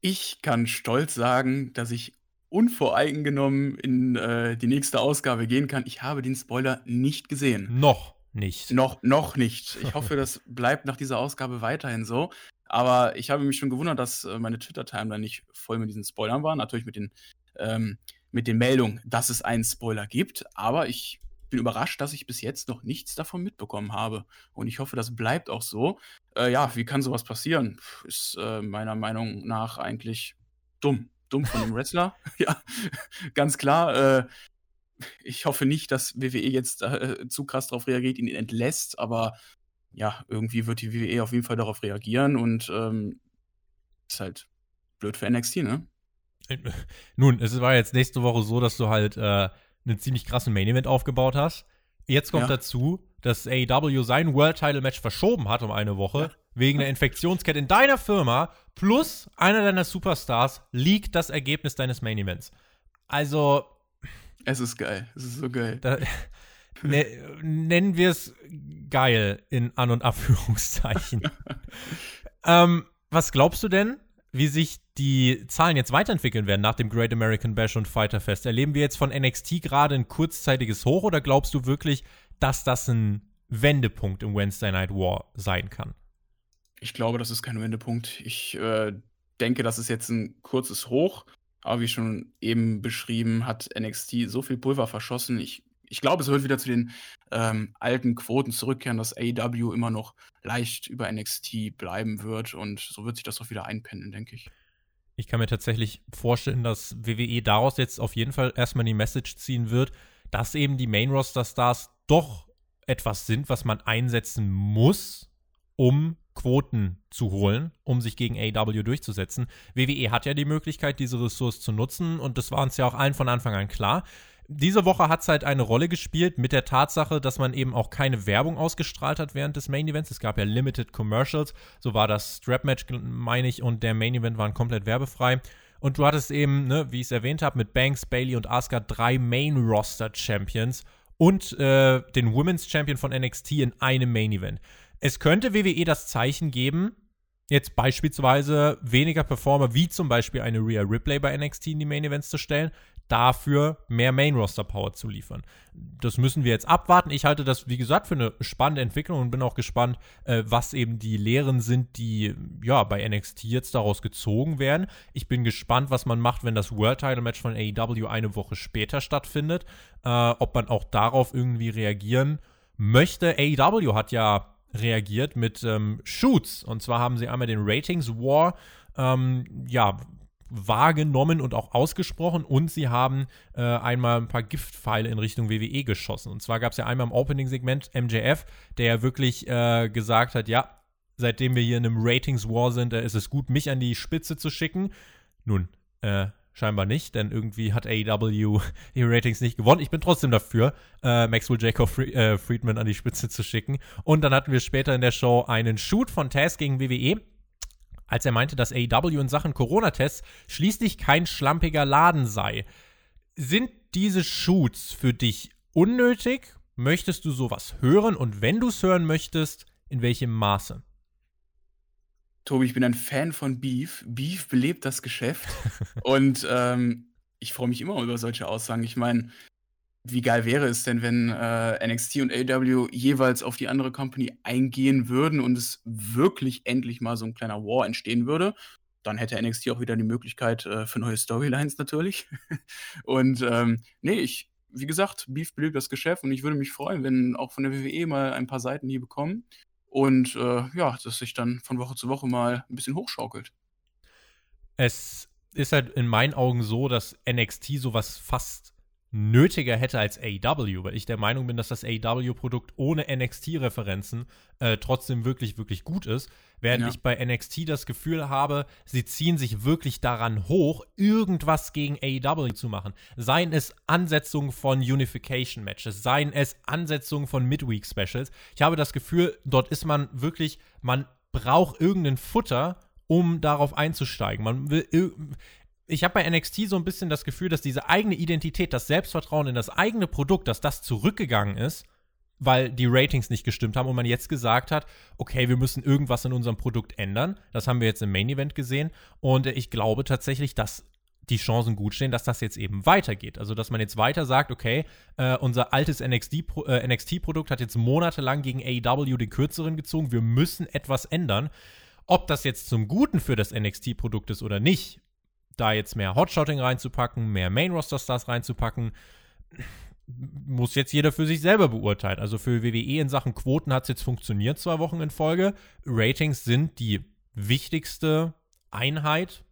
Ich kann stolz sagen, dass ich unvoreingenommen in äh, die nächste Ausgabe gehen kann. Ich habe den Spoiler nicht gesehen. Noch nicht. Noch, noch nicht. Ich hoffe, das bleibt nach dieser Ausgabe weiterhin so. Aber ich habe mich schon gewundert, dass äh, meine Twitter-Timeline nicht voll mit diesen Spoilern war. Natürlich mit den, ähm, mit den Meldungen, dass es einen Spoiler gibt. Aber ich bin überrascht, dass ich bis jetzt noch nichts davon mitbekommen habe. Und ich hoffe, das bleibt auch so. Äh, ja, wie kann sowas passieren? Ist äh, meiner Meinung nach eigentlich dumm. Dumm von dem Wrestler. ja, ganz klar. Äh, ich hoffe nicht, dass WWE jetzt äh, zu krass darauf reagiert, ihn entlässt, aber ja, irgendwie wird die WWE auf jeden Fall darauf reagieren und ähm, ist halt blöd für NXT, ne? Nun, es war jetzt nächste Woche so, dass du halt äh, einen ziemlich krassen Main Event aufgebaut hast. Jetzt kommt ja. dazu, dass AEW sein World Title Match verschoben hat um eine Woche ja. wegen der Infektionskette in deiner Firma plus einer deiner Superstars liegt das Ergebnis deines Main Events. Also es ist geil, es ist so geil. Da, ne, nennen wir es geil in An- und Abführungszeichen. ähm, was glaubst du denn, wie sich die Zahlen jetzt weiterentwickeln werden nach dem Great American Bash und Fighter Fest? Erleben wir jetzt von NXT gerade ein kurzzeitiges Hoch oder glaubst du wirklich, dass das ein Wendepunkt im Wednesday Night War sein kann? Ich glaube, das ist kein Wendepunkt. Ich äh, denke, das ist jetzt ein kurzes Hoch. Aber wie schon eben beschrieben, hat NXT so viel Pulver verschossen. Ich ich glaube, es wird wieder zu den ähm, alten Quoten zurückkehren, dass AEW immer noch leicht über NXT bleiben wird und so wird sich das auch wieder einpendeln, denke ich. Ich kann mir tatsächlich vorstellen, dass WWE daraus jetzt auf jeden Fall erstmal die Message ziehen wird, dass eben die Main-Roster-Stars doch etwas sind, was man einsetzen muss, um Quoten zu holen, um sich gegen AEW durchzusetzen. WWE hat ja die Möglichkeit, diese Ressource zu nutzen und das war uns ja auch allen von Anfang an klar diese Woche hat es halt eine Rolle gespielt mit der Tatsache, dass man eben auch keine Werbung ausgestrahlt hat während des Main Events. Es gab ja Limited Commercials. So war das Strap Match, meine ich, und der Main Event waren komplett werbefrei. Und du hattest eben, ne, wie ich es erwähnt habe, mit Banks, Bailey und Asuka drei Main Roster Champions und äh, den Women's Champion von NXT in einem Main Event. Es könnte WWE das Zeichen geben, jetzt beispielsweise weniger Performer wie zum Beispiel eine Rhea Ripley bei NXT in die Main Events zu stellen, dafür mehr Main-Roster-Power zu liefern. Das müssen wir jetzt abwarten. Ich halte das, wie gesagt, für eine spannende Entwicklung und bin auch gespannt, äh, was eben die Lehren sind, die ja bei NXT jetzt daraus gezogen werden. Ich bin gespannt, was man macht, wenn das World Title Match von AEW eine Woche später stattfindet. Äh, ob man auch darauf irgendwie reagieren möchte. AEW hat ja reagiert mit ähm, Shoots. Und zwar haben sie einmal den Ratings War ähm, ja, wahrgenommen und auch ausgesprochen und sie haben äh, einmal ein paar Giftpfeile in Richtung WWE geschossen. Und zwar gab es ja einmal im Opening-Segment MJF, der ja wirklich äh, gesagt hat, ja, seitdem wir hier in einem Ratings-War sind, äh, ist es gut, mich an die Spitze zu schicken. Nun, äh, scheinbar nicht, denn irgendwie hat AEW die Ratings nicht gewonnen. Ich bin trotzdem dafür, äh, Maxwell Jacob Fre äh, Friedman an die Spitze zu schicken. Und dann hatten wir später in der Show einen Shoot von Taz gegen WWE als er meinte, dass AEW in Sachen Corona-Tests schließlich kein schlampiger Laden sei. Sind diese Shoots für dich unnötig? Möchtest du sowas hören? Und wenn du es hören möchtest, in welchem Maße? Tobi, ich bin ein Fan von Beef. Beef belebt das Geschäft. und ähm, ich freue mich immer über solche Aussagen. Ich meine, wie geil wäre es denn, wenn äh, NXT und AW jeweils auf die andere Company eingehen würden und es wirklich endlich mal so ein kleiner War entstehen würde? Dann hätte NXT auch wieder die Möglichkeit äh, für neue Storylines natürlich. und ähm, nee, ich, wie gesagt, Beef belügt das Geschäft und ich würde mich freuen, wenn auch von der WWE mal ein paar Seiten hier bekommen und äh, ja, dass sich dann von Woche zu Woche mal ein bisschen hochschaukelt. Es ist halt in meinen Augen so, dass NXT sowas fast nötiger hätte als AEW, weil ich der Meinung bin, dass das AEW-Produkt ohne NXT-Referenzen äh, trotzdem wirklich, wirklich gut ist. Während ja. ich bei NXT das Gefühl habe, sie ziehen sich wirklich daran hoch, irgendwas gegen AEW zu machen. Seien es Ansetzungen von Unification-Matches, seien es Ansetzungen von Midweek-Specials. Ich habe das Gefühl, dort ist man wirklich, man braucht irgendein Futter, um darauf einzusteigen. Man will ich habe bei NXT so ein bisschen das Gefühl, dass diese eigene Identität, das Selbstvertrauen in das eigene Produkt, dass das zurückgegangen ist, weil die Ratings nicht gestimmt haben und man jetzt gesagt hat, okay, wir müssen irgendwas in unserem Produkt ändern. Das haben wir jetzt im Main Event gesehen und ich glaube tatsächlich, dass die Chancen gut stehen, dass das jetzt eben weitergeht. Also, dass man jetzt weiter sagt, okay, äh, unser altes NXT-Produkt äh, NXT hat jetzt monatelang gegen AEW den kürzeren gezogen, wir müssen etwas ändern. Ob das jetzt zum Guten für das NXT-Produkt ist oder nicht, da jetzt mehr Hotshotting reinzupacken, mehr Main-Roster-Stars reinzupacken, muss jetzt jeder für sich selber beurteilen. Also für WWE in Sachen Quoten hat es jetzt funktioniert, zwei Wochen in Folge. Ratings sind die wichtigste Einheit,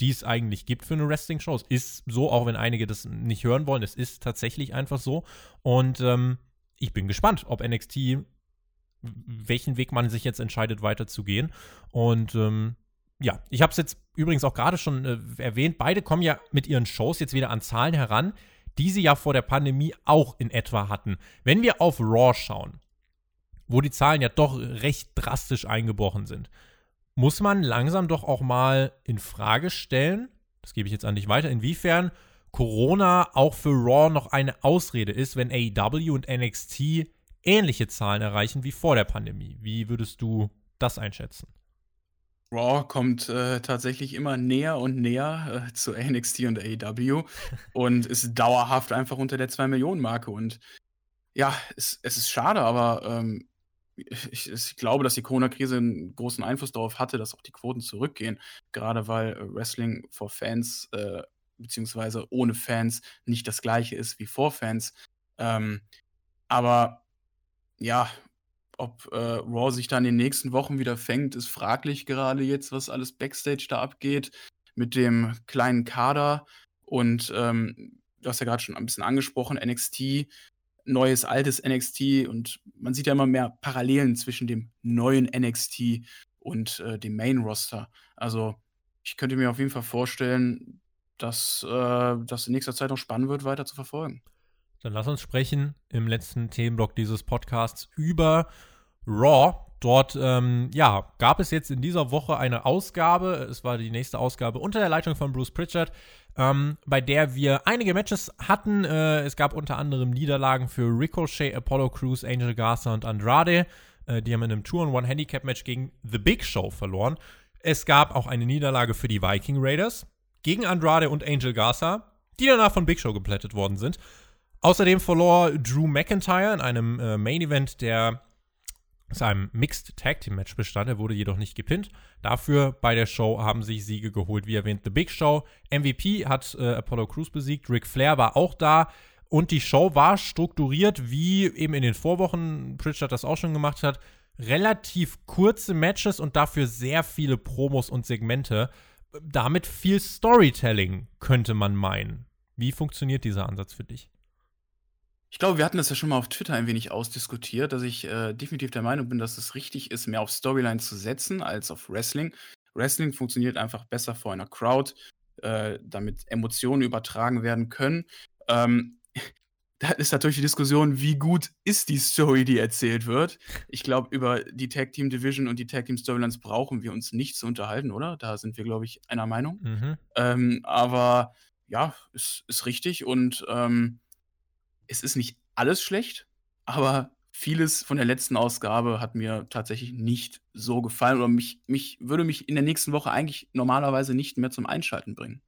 die es eigentlich gibt für eine Wrestling-Show. Es ist so, auch wenn einige das nicht hören wollen, es ist tatsächlich einfach so. Und ähm, ich bin gespannt, ob NXT, welchen Weg man sich jetzt entscheidet, weiterzugehen. Und ähm, ja, ich habe es jetzt übrigens auch gerade schon äh, erwähnt, beide kommen ja mit ihren Shows jetzt wieder an Zahlen heran, die sie ja vor der Pandemie auch in etwa hatten. Wenn wir auf Raw schauen, wo die Zahlen ja doch recht drastisch eingebrochen sind, muss man langsam doch auch mal in Frage stellen, das gebe ich jetzt an dich weiter, inwiefern Corona auch für Raw noch eine Ausrede ist, wenn AEW und NXT ähnliche Zahlen erreichen wie vor der Pandemie. Wie würdest du das einschätzen? Raw kommt äh, tatsächlich immer näher und näher äh, zu NXT und AEW und ist dauerhaft einfach unter der 2-Millionen-Marke. Und ja, es, es ist schade, aber ähm, ich, ich, glaube, dass die Corona-Krise einen großen Einfluss darauf hatte, dass auch die Quoten zurückgehen. Gerade weil äh, Wrestling vor Fans äh, beziehungsweise ohne Fans nicht das gleiche ist wie vor Fans. Ähm, aber ja, ob äh, Raw sich da in den nächsten Wochen wieder fängt, ist fraglich gerade jetzt, was alles Backstage da abgeht mit dem kleinen Kader. Und ähm, du hast ja gerade schon ein bisschen angesprochen, NXT, neues, altes NXT. Und man sieht ja immer mehr Parallelen zwischen dem neuen NXT und äh, dem Main-Roster. Also ich könnte mir auf jeden Fall vorstellen, dass äh, das in nächster Zeit noch spannend wird, weiter zu verfolgen. Dann lass uns sprechen im letzten Themenblock dieses Podcasts über Raw. Dort ähm, ja, gab es jetzt in dieser Woche eine Ausgabe, es war die nächste Ausgabe unter der Leitung von Bruce Pritchard, ähm, bei der wir einige Matches hatten. Äh, es gab unter anderem Niederlagen für Ricochet, Apollo Crews, Angel Garza und Andrade. Äh, die haben in einem Tour-and-One-Handicap-Match gegen The Big Show verloren. Es gab auch eine Niederlage für die Viking Raiders gegen Andrade und Angel Garza, die danach von Big Show geplättet worden sind. Außerdem verlor Drew McIntyre in einem äh, Main Event, der aus einem Mixed Tag Team Match bestand. Er wurde jedoch nicht gepinnt. Dafür bei der Show haben sich Siege geholt, wie erwähnt, The Big Show. MVP hat äh, Apollo Crews besiegt. Ric Flair war auch da. Und die Show war strukturiert, wie eben in den Vorwochen Pritchard das auch schon gemacht hat. Relativ kurze Matches und dafür sehr viele Promos und Segmente. Damit viel Storytelling, könnte man meinen. Wie funktioniert dieser Ansatz für dich? Ich glaube, wir hatten das ja schon mal auf Twitter ein wenig ausdiskutiert, dass ich äh, definitiv der Meinung bin, dass es richtig ist, mehr auf Storyline zu setzen als auf Wrestling. Wrestling funktioniert einfach besser vor einer Crowd, äh, damit Emotionen übertragen werden können. Ähm, da ist natürlich die Diskussion, wie gut ist die Story, die erzählt wird. Ich glaube, über die Tag Team Division und die Tag Team Storylines brauchen wir uns nicht zu unterhalten, oder? Da sind wir, glaube ich, einer Meinung. Mhm. Ähm, aber ja, ist, ist richtig und ähm, es ist nicht alles schlecht, aber vieles von der letzten Ausgabe hat mir tatsächlich nicht so gefallen oder mich, mich würde mich in der nächsten Woche eigentlich normalerweise nicht mehr zum Einschalten bringen.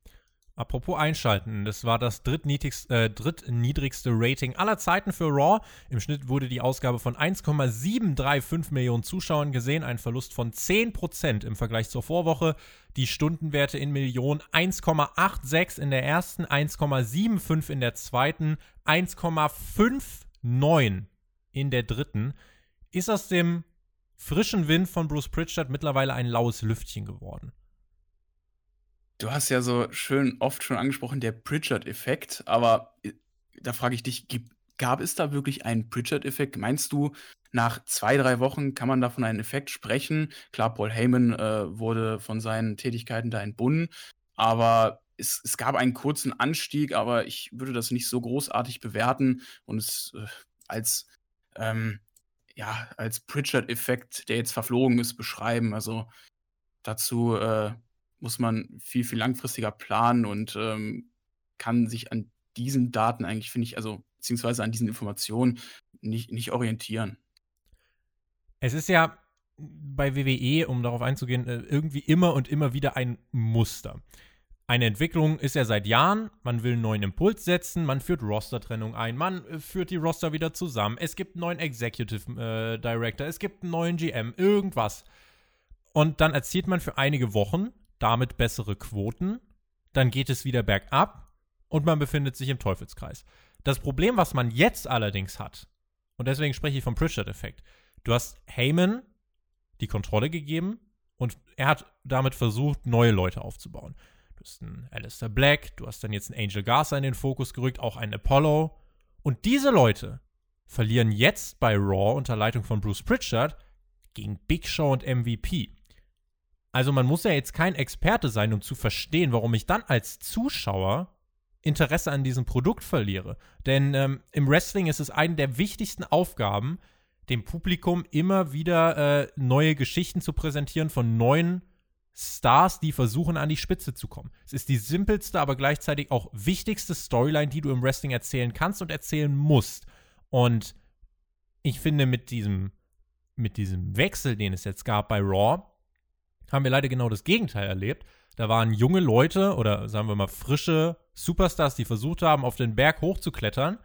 Apropos Einschalten, das war das drittniedrigste, äh, drittniedrigste Rating aller Zeiten für Raw. Im Schnitt wurde die Ausgabe von 1,735 Millionen Zuschauern gesehen, ein Verlust von 10% im Vergleich zur Vorwoche. Die Stundenwerte in Millionen 1,86 in der ersten, 1,75 in der zweiten, 1,59 in der dritten. Ist aus dem frischen Wind von Bruce Pritchard mittlerweile ein laues Lüftchen geworden. Du hast ja so schön oft schon angesprochen, der Pritchard-Effekt, aber da frage ich dich, gab es da wirklich einen Pritchard-Effekt? Meinst du, nach zwei, drei Wochen kann man da von einem Effekt sprechen? Klar, Paul Heyman äh, wurde von seinen Tätigkeiten da entbunden, aber es, es, gab einen kurzen Anstieg, aber ich würde das nicht so großartig bewerten und es äh, als, ähm, ja, als Pritchard-Effekt, der jetzt verflogen ist, beschreiben. Also dazu äh, muss man viel, viel langfristiger planen und ähm, kann sich an diesen Daten eigentlich, finde ich, also beziehungsweise an diesen Informationen nicht, nicht orientieren. Es ist ja bei WWE, um darauf einzugehen, äh, irgendwie immer und immer wieder ein Muster. Eine Entwicklung ist ja seit Jahren, man will einen neuen Impuls setzen, man führt Roster-Trennung ein, man äh, führt die Roster wieder zusammen, es gibt einen neuen Executive äh, Director, es gibt einen neuen GM, irgendwas. Und dann erzielt man für einige Wochen damit bessere Quoten, dann geht es wieder bergab und man befindet sich im Teufelskreis. Das Problem, was man jetzt allerdings hat, und deswegen spreche ich vom Pritchard-Effekt, du hast Heyman die Kontrolle gegeben und er hat damit versucht, neue Leute aufzubauen hast einen Alistair Black, du hast dann jetzt einen Angel Garza in den Fokus gerückt, auch einen Apollo. Und diese Leute verlieren jetzt bei Raw unter Leitung von Bruce Pritchard gegen Big Show und MVP. Also man muss ja jetzt kein Experte sein, um zu verstehen, warum ich dann als Zuschauer Interesse an diesem Produkt verliere. Denn ähm, im Wrestling ist es eine der wichtigsten Aufgaben, dem Publikum immer wieder äh, neue Geschichten zu präsentieren von neuen Stars, die versuchen, an die Spitze zu kommen. Es ist die simpelste, aber gleichzeitig auch wichtigste Storyline, die du im Wrestling erzählen kannst und erzählen musst. Und ich finde, mit diesem, mit diesem Wechsel, den es jetzt gab bei Raw, haben wir leider genau das Gegenteil erlebt. Da waren junge Leute oder sagen wir mal frische Superstars, die versucht haben, auf den Berg hochzuklettern.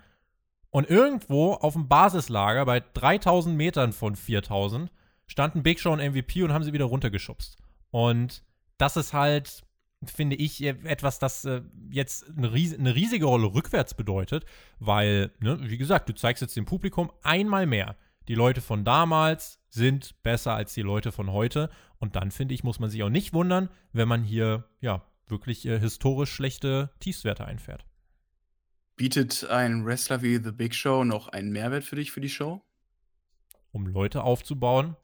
Und irgendwo auf dem Basislager bei 3000 Metern von 4000 standen Big Show und MVP und haben sie wieder runtergeschubst. Und das ist halt, finde ich, etwas, das äh, jetzt eine, eine, riesige Rolle rückwärts bedeutet, weil, ne, wie gesagt, du zeigst jetzt dem Publikum einmal mehr, die Leute von damals sind besser als die Leute von heute. Und dann, finde ich, muss man sich auch nicht wundern, wenn man hier, ja, wirklich äh, historisch schlechte Tiefswerte einfährt. Bietet ein Wrestler wie The Big Show noch einen Mehrwert für dich für die Show? Um Leute aufzubauen,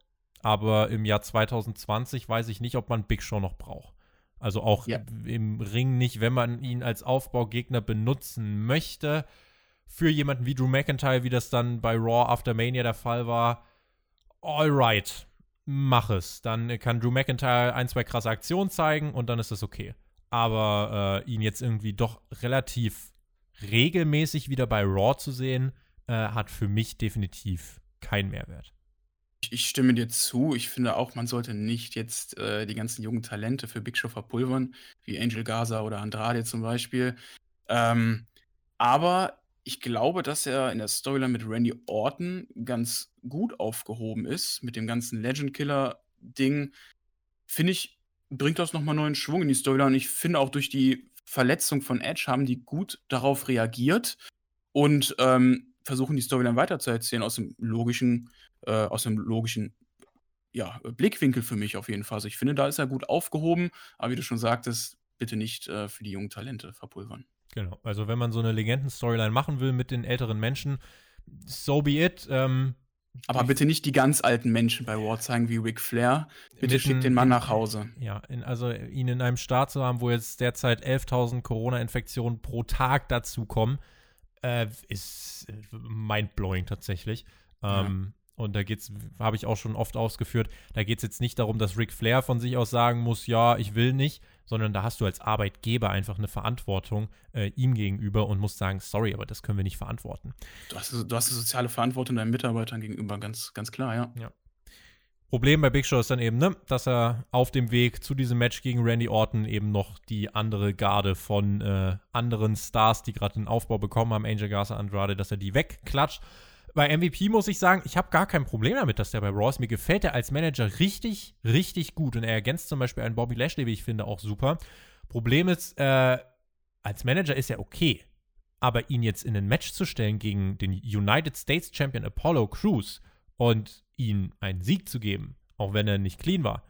aber im Jahr 2020 weiß ich nicht, ob man Big Show noch braucht. Also auch ja. im Ring nicht, wenn man ihn als Aufbaugegner benutzen möchte. Für jemanden wie Drew McIntyre, wie das dann bei Raw After Mania der Fall war, alright, mach es. Dann kann Drew McIntyre ein, zwei krasse Aktionen zeigen und dann ist das okay. Aber äh, ihn jetzt irgendwie doch relativ regelmäßig wieder bei Raw zu sehen, äh, hat für mich definitiv keinen Mehrwert. Ich stimme dir zu. Ich finde auch, man sollte nicht jetzt äh, die ganzen jungen Talente für Big Show verpulvern, wie Angel Gaza oder Andrade zum Beispiel. Ähm, aber ich glaube, dass er in der Storyline mit Randy Orton ganz gut aufgehoben ist, mit dem ganzen Legend Killer-Ding. Finde ich, bringt das nochmal neuen Schwung in die Storyline. Und ich finde auch durch die Verletzung von Edge haben die gut darauf reagiert und ähm, versuchen die Storyline weiterzuerzählen aus dem logischen äh, aus einem logischen ja, Blickwinkel für mich auf jeden Fall. Also ich finde, da ist er gut aufgehoben, aber wie du schon sagtest, bitte nicht äh, für die jungen Talente verpulvern. Genau, also wenn man so eine Legenden-Storyline machen will mit den älteren Menschen, so be it. Ähm, aber bitte nicht die ganz alten Menschen bei War zeigen wie Ric Flair. Bitte schickt den Mann nach Hause. Ja, in, also ihn in einem Staat zu haben, wo jetzt derzeit 11.000 Corona-Infektionen pro Tag dazukommen, äh, ist äh, mindblowing tatsächlich. Ähm, ja. Und da geht's, habe ich auch schon oft ausgeführt, da geht es jetzt nicht darum, dass Ric Flair von sich aus sagen muss, ja, ich will nicht, sondern da hast du als Arbeitgeber einfach eine Verantwortung äh, ihm gegenüber und musst sagen, sorry, aber das können wir nicht verantworten. Du hast, du hast eine soziale Verantwortung deinen Mitarbeitern gegenüber, ganz, ganz klar, ja. ja. Problem bei Big Show ist dann eben, ne, dass er auf dem Weg zu diesem Match gegen Randy Orton eben noch die andere Garde von äh, anderen Stars, die gerade den Aufbau bekommen haben, Angel Garza Andrade, dass er die wegklatscht bei MVP muss ich sagen, ich habe gar kein Problem damit, dass der bei Raw ist. Mir gefällt er als Manager richtig, richtig gut. Und er ergänzt zum Beispiel einen Bobby Lashley, wie ich finde, auch super. Problem ist, äh, als Manager ist er okay. Aber ihn jetzt in ein Match zu stellen gegen den United States Champion Apollo Crews und ihm einen Sieg zu geben, auch wenn er nicht clean war,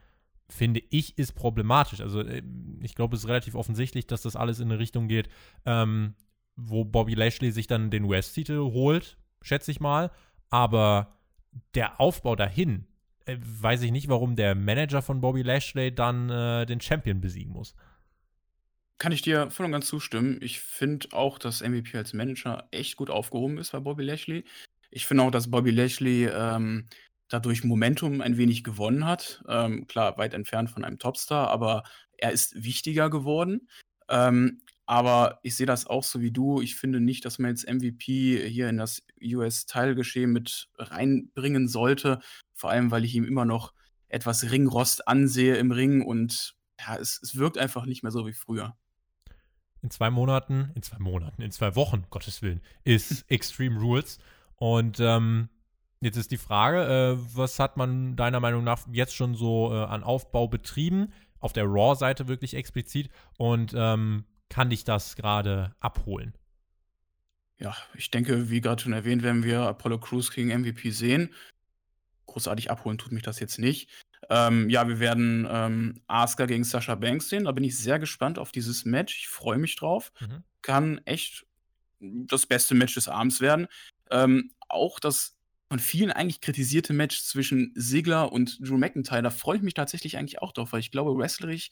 finde ich, ist problematisch. Also äh, ich glaube, es ist relativ offensichtlich, dass das alles in eine Richtung geht. Ähm, wo Bobby Lashley sich dann den US-Titel holt, schätze ich mal. Aber der Aufbau dahin, äh, weiß ich nicht, warum der Manager von Bobby Lashley dann äh, den Champion besiegen muss. Kann ich dir voll und ganz zustimmen. Ich finde auch, dass MVP als Manager echt gut aufgehoben ist bei Bobby Lashley. Ich finde auch, dass Bobby Lashley ähm, dadurch Momentum ein wenig gewonnen hat. Ähm, klar, weit entfernt von einem Topstar, aber er ist wichtiger geworden. Ähm, aber ich sehe das auch so wie du. Ich finde nicht, dass man jetzt MVP hier in das US-Teilgeschehen mit reinbringen sollte. Vor allem, weil ich ihm immer noch etwas Ringrost ansehe im Ring und ja, es, es wirkt einfach nicht mehr so wie früher. In zwei Monaten, in zwei Monaten, in zwei Wochen, Gottes Willen, ist Extreme Rules. Und ähm, jetzt ist die Frage, äh, was hat man deiner Meinung nach jetzt schon so äh, an Aufbau betrieben? Auf der Raw-Seite wirklich explizit. Und ähm, kann dich das gerade abholen? Ja, ich denke, wie gerade schon erwähnt, werden wir Apollo Crews gegen MVP sehen. Großartig abholen tut mich das jetzt nicht. Ähm, ja, wir werden ähm, Asuka gegen Sasha Banks sehen. Da bin ich sehr gespannt auf dieses Match. Ich freue mich drauf. Mhm. Kann echt das beste Match des Abends werden. Ähm, auch das von vielen eigentlich kritisierte Match zwischen Sigler und Drew McIntyre, da freue ich mich tatsächlich eigentlich auch drauf, weil ich glaube, wrestlerisch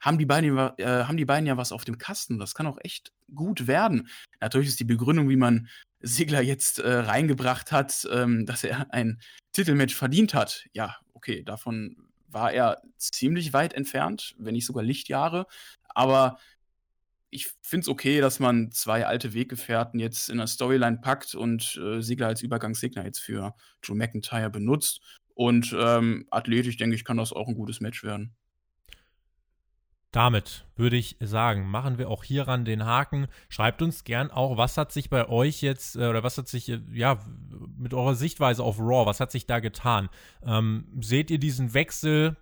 haben die, beiden, äh, haben die beiden ja was auf dem Kasten. Das kann auch echt gut werden. Natürlich ist die Begründung, wie man Sigler jetzt äh, reingebracht hat, ähm, dass er ein Titelmatch verdient hat. Ja, okay, davon war er ziemlich weit entfernt, wenn nicht sogar Lichtjahre. Aber ich finde es okay, dass man zwei alte Weggefährten jetzt in der Storyline packt und äh, Sigler als Übergangssigner jetzt für Drew McIntyre benutzt. Und ähm, athletisch, denke ich, kann das auch ein gutes Match werden. Damit würde ich sagen, machen wir auch hieran den Haken. Schreibt uns gern auch, was hat sich bei euch jetzt, äh, oder was hat sich, äh, ja, mit eurer Sichtweise auf Raw, was hat sich da getan? Ähm, seht ihr diesen Wechsel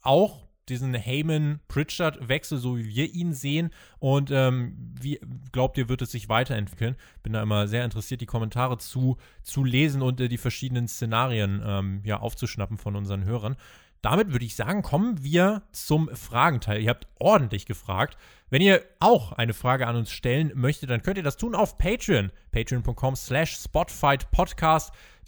auch, diesen Heyman-Pritchard-Wechsel, so wie wir ihn sehen? Und ähm, wie glaubt ihr, wird es sich weiterentwickeln? Bin da immer sehr interessiert, die Kommentare zu, zu lesen und äh, die verschiedenen Szenarien ähm, ja, aufzuschnappen von unseren Hörern. Damit würde ich sagen, kommen wir zum Fragenteil. Ihr habt ordentlich gefragt. Wenn ihr auch eine Frage an uns stellen möchtet, dann könnt ihr das tun auf Patreon. Patreon.com slash Spotfight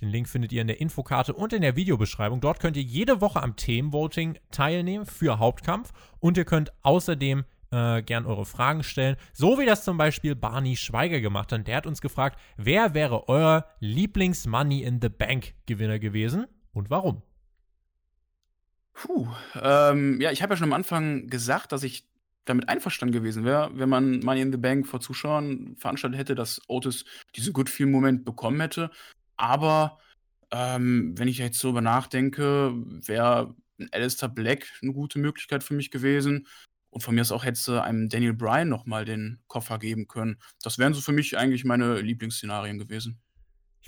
Den Link findet ihr in der Infokarte und in der Videobeschreibung. Dort könnt ihr jede Woche am Themenvoting teilnehmen für Hauptkampf. Und ihr könnt außerdem äh, gern eure Fragen stellen. So wie das zum Beispiel Barney Schweiger gemacht hat. Der hat uns gefragt, wer wäre euer Lieblings-Money in the Bank Gewinner gewesen und warum? Puh, ähm, ja, ich habe ja schon am Anfang gesagt, dass ich damit einverstanden gewesen wäre, wenn man Money in the Bank vor Zuschauern veranstaltet hätte, dass Otis diesen Good Feel-Moment bekommen hätte. Aber ähm, wenn ich jetzt so über nachdenke, wäre Alistair Black eine gute Möglichkeit für mich gewesen. Und von mir aus auch hätte einem Daniel Bryan nochmal den Koffer geben können. Das wären so für mich eigentlich meine Lieblingsszenarien gewesen.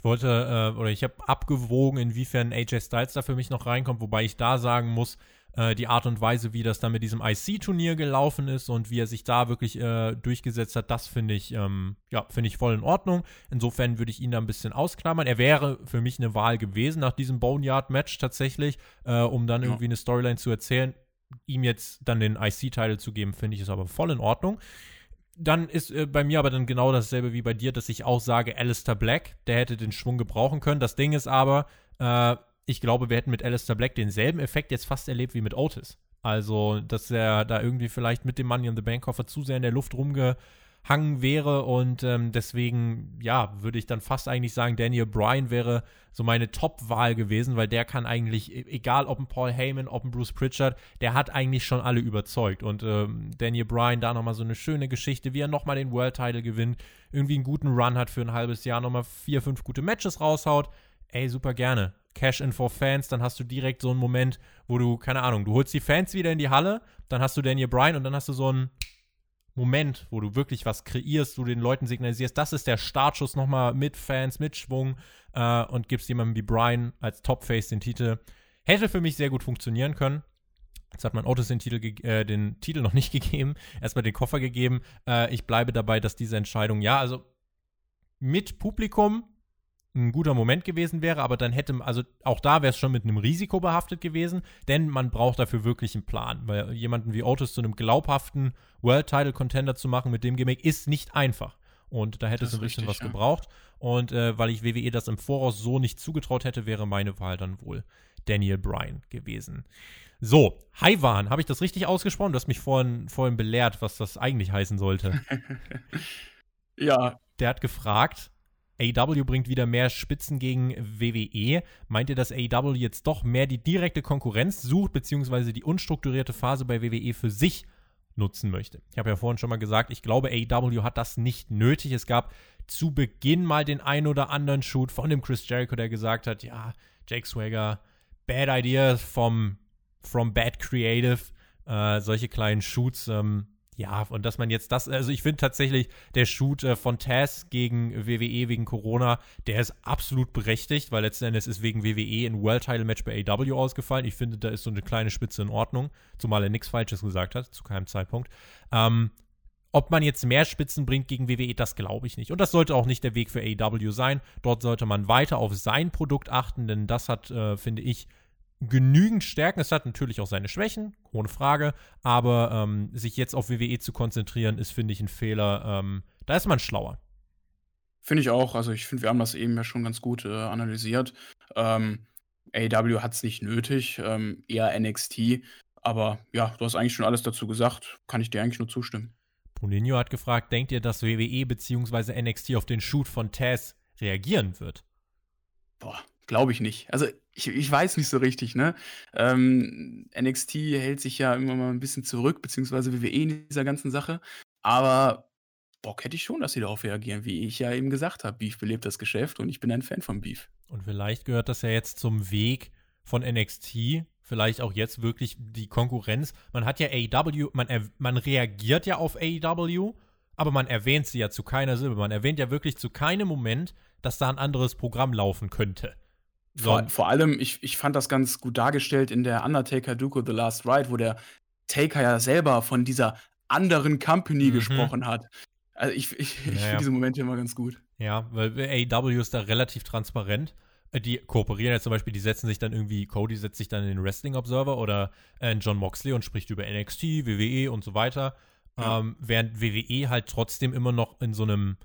Ich wollte, äh, oder ich habe abgewogen, inwiefern AJ Styles da für mich noch reinkommt, wobei ich da sagen muss, äh, die Art und Weise, wie das da mit diesem IC-Turnier gelaufen ist und wie er sich da wirklich äh, durchgesetzt hat, das finde ich, ähm, ja, finde ich voll in Ordnung. Insofern würde ich ihn da ein bisschen ausklammern. Er wäre für mich eine Wahl gewesen nach diesem Boneyard-Match tatsächlich, äh, um dann ja. irgendwie eine Storyline zu erzählen. Ihm jetzt dann den IC-Title zu geben, finde ich ist aber voll in Ordnung dann ist äh, bei mir aber dann genau dasselbe wie bei dir, dass ich auch sage, Alistair Black, der hätte den Schwung gebrauchen können. Das Ding ist aber, äh, ich glaube, wir hätten mit Alistair Black denselben Effekt jetzt fast erlebt wie mit Otis. Also, dass er da irgendwie vielleicht mit dem Money in the Bank Koffer zu sehr in der Luft rumge hangen wäre. Und ähm, deswegen, ja, würde ich dann fast eigentlich sagen, Daniel Bryan wäre so meine Top-Wahl gewesen, weil der kann eigentlich, e-, egal ob ein Paul Heyman, ob ein Bruce Pritchard, der hat eigentlich schon alle überzeugt. Und ähm, Daniel Bryan da nochmal so eine schöne Geschichte, wie er nochmal den World-Title gewinnt, irgendwie einen guten Run hat für ein halbes Jahr, nochmal vier, fünf gute Matches raushaut. Ey, super gerne. Cash-In for Fans, dann hast du direkt so einen Moment, wo du, keine Ahnung, du holst die Fans wieder in die Halle, dann hast du Daniel Bryan und dann hast du so ein Moment, wo du wirklich was kreierst, du den Leuten signalisierst, das ist der Startschuss nochmal mit Fans, mit Schwung äh, und gibst jemandem wie Brian als Topface den Titel. Hätte für mich sehr gut funktionieren können. Jetzt hat man Otis den Titel, äh, den Titel noch nicht gegeben, erstmal den Koffer gegeben. Äh, ich bleibe dabei, dass diese Entscheidung, ja, also mit Publikum ein guter Moment gewesen wäre, aber dann hätte, also auch da wäre es schon mit einem Risiko behaftet gewesen, denn man braucht dafür wirklich einen Plan, weil jemanden wie Otis zu einem glaubhaften World Title Contender zu machen mit dem Gimmick ist nicht einfach. Und da hätte Das es ein bisschen richtig, was ja. gebraucht. Und äh, weil ich WWE das im Voraus so nicht zugetraut hätte, wäre meine Wahl dann wohl Daniel Bryan gewesen. So, Haiwan, habe ich das richtig ausgesprochen? Du hast mich vorhin, vorhin belehrt, was das eigentlich heißen sollte. Ja, Der hat gefragt, AEW bringt wieder mehr Spitzen gegen WWE. Meint ihr, dass AEW jetzt doch mehr die direkte Konkurrenz sucht, beziehungsweise die unstrukturierte Phase bei WWE für sich nutzen möchte? Ich habe ja vorhin schon mal gesagt, ich glaube, AEW hat das nicht nötig. Es gab zu Beginn mal den ein oder anderen Shoot von dem Chris Jericho, der gesagt hat, ja, Jake Swagger, bad idea vom from bad creative, äh, solche kleinen Shoots, ähm, ja, und dass man jetzt das, also ich finde tatsächlich, der Shoot äh, von Taz gegen WWE wegen Corona, der ist absolut berechtigt, weil letzten Endes ist wegen WWE ein World Title Match bei AW ausgefallen. Ich finde, da ist so eine kleine Spitze in Ordnung, zumal er nichts Falsches gesagt hat, zu keinem Zeitpunkt. Ähm, ob man jetzt mehr Spitzen bringt gegen WWE, das glaube ich nicht. Und das sollte auch nicht der Weg für AEW sein. Dort sollte man weiter auf sein Produkt achten, denn das hat, äh, finde ich, genügend Stärken. Es hat natürlich auch seine Schwächen, ohne Frage. Aber ähm, sich jetzt auf WWE zu konzentrieren, ist, finde ich, ein Fehler. Ähm, da ist man schlauer. finde ich auch. Also ich finde, wir haben das eben ja schon ganz gut äh, analysiert. Ähm, AEW hat es nicht nötig, ähm, eher NXT. Aber ja, du hast eigentlich schon alles dazu gesagt. Kann ich dir eigentlich nur zustimmen. Poninho hat gefragt, denkt ihr, dass WWE bzw. NXT auf den Shoot von Taz reagieren wird? Boah, glaube ich nicht. Also ich, ich weiß nicht so richtig, ne? Ähm, NXT hält sich ja immer mal ein bisschen zurück, beziehungsweise WWE in dieser ganzen Sache. Aber Bock hätte ich schon, dass sie darauf reagieren, wie ich ja eben gesagt habe. Beef belebt das Geschäft und ich bin ein Fan von Beef. Und vielleicht gehört das ja jetzt zum Weg von NXT. Vielleicht auch jetzt wirklich die Konkurrenz. Man hat ja AEW, man, man reagiert ja auf AEW, aber man erwähnt sie ja zu keiner Silbe. Man erwähnt ja wirklich zu keinem Moment, dass da ein anderes Programm laufen könnte. Vor, vor allem, ich, ich fand das ganz gut dargestellt in der Undertaker Duke The Last Ride, wo der Taker ja selber von dieser anderen Company Mhm. gesprochen hat. Also ich, ich, ich Ja, ja. finde diese Momente immer ganz gut. Ja, weil AEW ist da relativ transparent. Äh, Die kooperieren ja zum Beispiel, die setzen sich dann irgendwie, Cody setzt sich dann in den Wrestling Observer oder äh, John Moxley und spricht über NXT, WWE und so weiter. Ja. Ähm, während WWE halt trotzdem immer noch in so einem,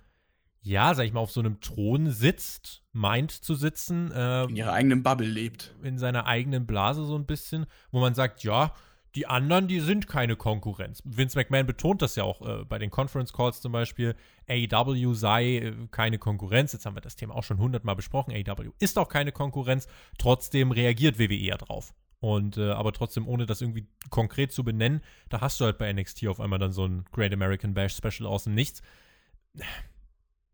ja, sag ich mal, auf so einem Thron sitzt, meint zu sitzen, äh, In ihrer eigenen Bubble lebt. in seiner eigenen Blase so ein bisschen, wo man sagt, ja, die anderen, die sind keine Konkurrenz. Vince McMahon betont das ja auch äh, bei den Conference Calls zum Beispiel. AEW sei äh, keine Konkurrenz. Jetzt haben wir das Thema auch schon hundertmal besprochen. AEW ist auch keine Konkurrenz. Trotzdem reagiert WWE ja drauf. Und äh, aber trotzdem, ohne das irgendwie konkret zu benennen, da hast du halt bei NXT auf einmal dann so ein Great American Bash Special aus dem Nichts.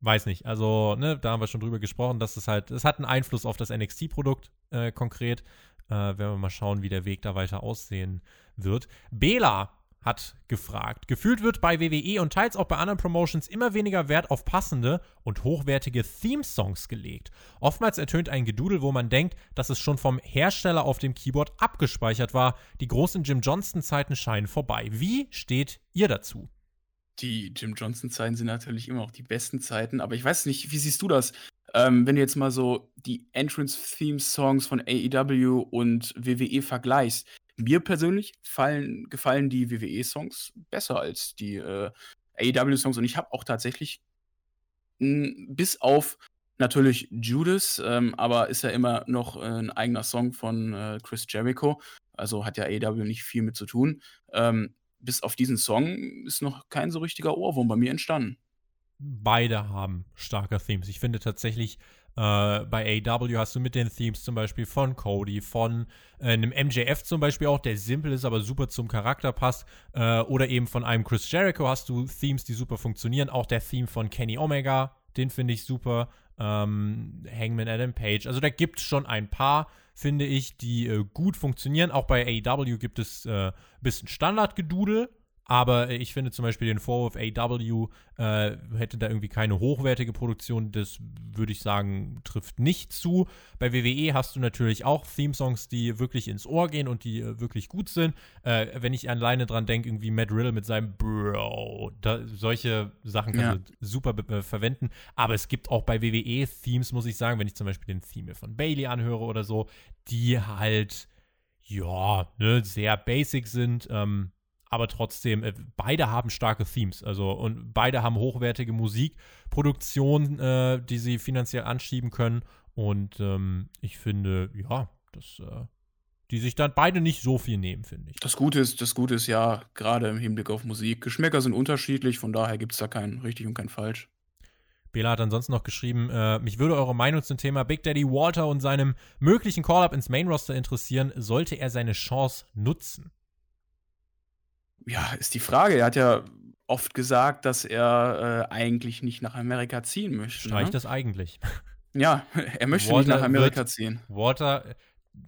Weiß nicht. Also, ne, da haben wir schon drüber gesprochen, dass es halt, es hat einen Einfluss auf das NXT-Produkt äh, konkret. Äh, werden wir mal schauen, wie der Weg da weiter aussehen wird. Bela hat gefragt. Gefühlt wird bei WWE und teils auch bei anderen Promotions immer weniger Wert auf passende und hochwertige Theme-Songs gelegt. Oftmals ertönt ein Gedudel, wo man denkt, dass es schon vom Hersteller auf dem Keyboard abgespeichert war. Die großen Jim Johnston-Zeiten scheinen vorbei. Wie steht ihr dazu? Die Jim Johnson-Zeiten sind natürlich immer auch die besten Zeiten, aber ich weiß nicht, wie siehst du das? Ähm, wenn du jetzt mal so die Entrance-Theme-Songs von AEW und WWE vergleichst, mir persönlich fallen, gefallen die WWE-Songs besser als die äh, AEW-Songs und ich habe auch tatsächlich bis auf natürlich Judas, ähm, aber ist ja immer noch äh, ein eigener Song von äh, Chris Jericho, also hat ja AEW nicht viel mit zu tun. Ähm, bis auf diesen Song ist noch kein so richtiger Ohrwurm bei mir entstanden. beide haben starke Themes. Ich finde tatsächlich, äh, bei AW hast du mit den Themes zum Beispiel von Cody, von äh, einem MJF zum Beispiel auch, der simpel ist, aber super zum Charakter passt, äh, oder eben von einem Chris Jericho hast du Themes, die super funktionieren. Auch der Theme von Kenny Omega, den finde ich super. Ähm, Hangman Adam Page. Also da gibt es schon ein paar, finde ich, die äh, gut funktionieren. Auch bei AEW gibt es äh, ein bisschen Standardgedudel. Aber äh, ich finde zum Beispiel den Vorwurf, AW äh, hätte da irgendwie keine hochwertige Produktion, das würde ich sagen, trifft nicht zu. Bei WWE hast du natürlich auch Theme-Songs, die wirklich ins Ohr gehen und die äh, wirklich gut sind. Äh, wenn ich alleine dran denke, irgendwie Matt Riddle mit seinem Bro, da, solche Sachen kannst du super äh, verwenden. Aber es gibt auch bei WWE Themes, muss ich sagen, wenn ich zum Beispiel den Theme von Bailey anhöre oder so, die halt, ja, ne, sehr basic sind. Ähm, aber trotzdem, äh, beide haben starke Themes. Also, und beide haben hochwertige Musikproduktion, äh, die sie finanziell anschieben können. Und ähm, ich finde, ja, das, äh, die sich dann beide nicht so viel nehmen, finde ich. Das Gute ist, das Gute ist ja, gerade im Hinblick auf Musik, Geschmäcker sind unterschiedlich, von daher gibt es da kein richtig und kein falsch. Bela hat ansonsten noch geschrieben, äh, mich würde eure Meinung zum Thema Big Daddy Walter und seinem möglichen Call-Up ins Main-Roster interessieren. Sollte er seine Chance nutzen? Ja, ist die Frage. Er hat ja oft gesagt, dass er äh, eigentlich nicht nach Amerika ziehen möchte. Streich ne? das eigentlich. Ja, er möchte Walter nicht nach Amerika wird- ziehen. Walter,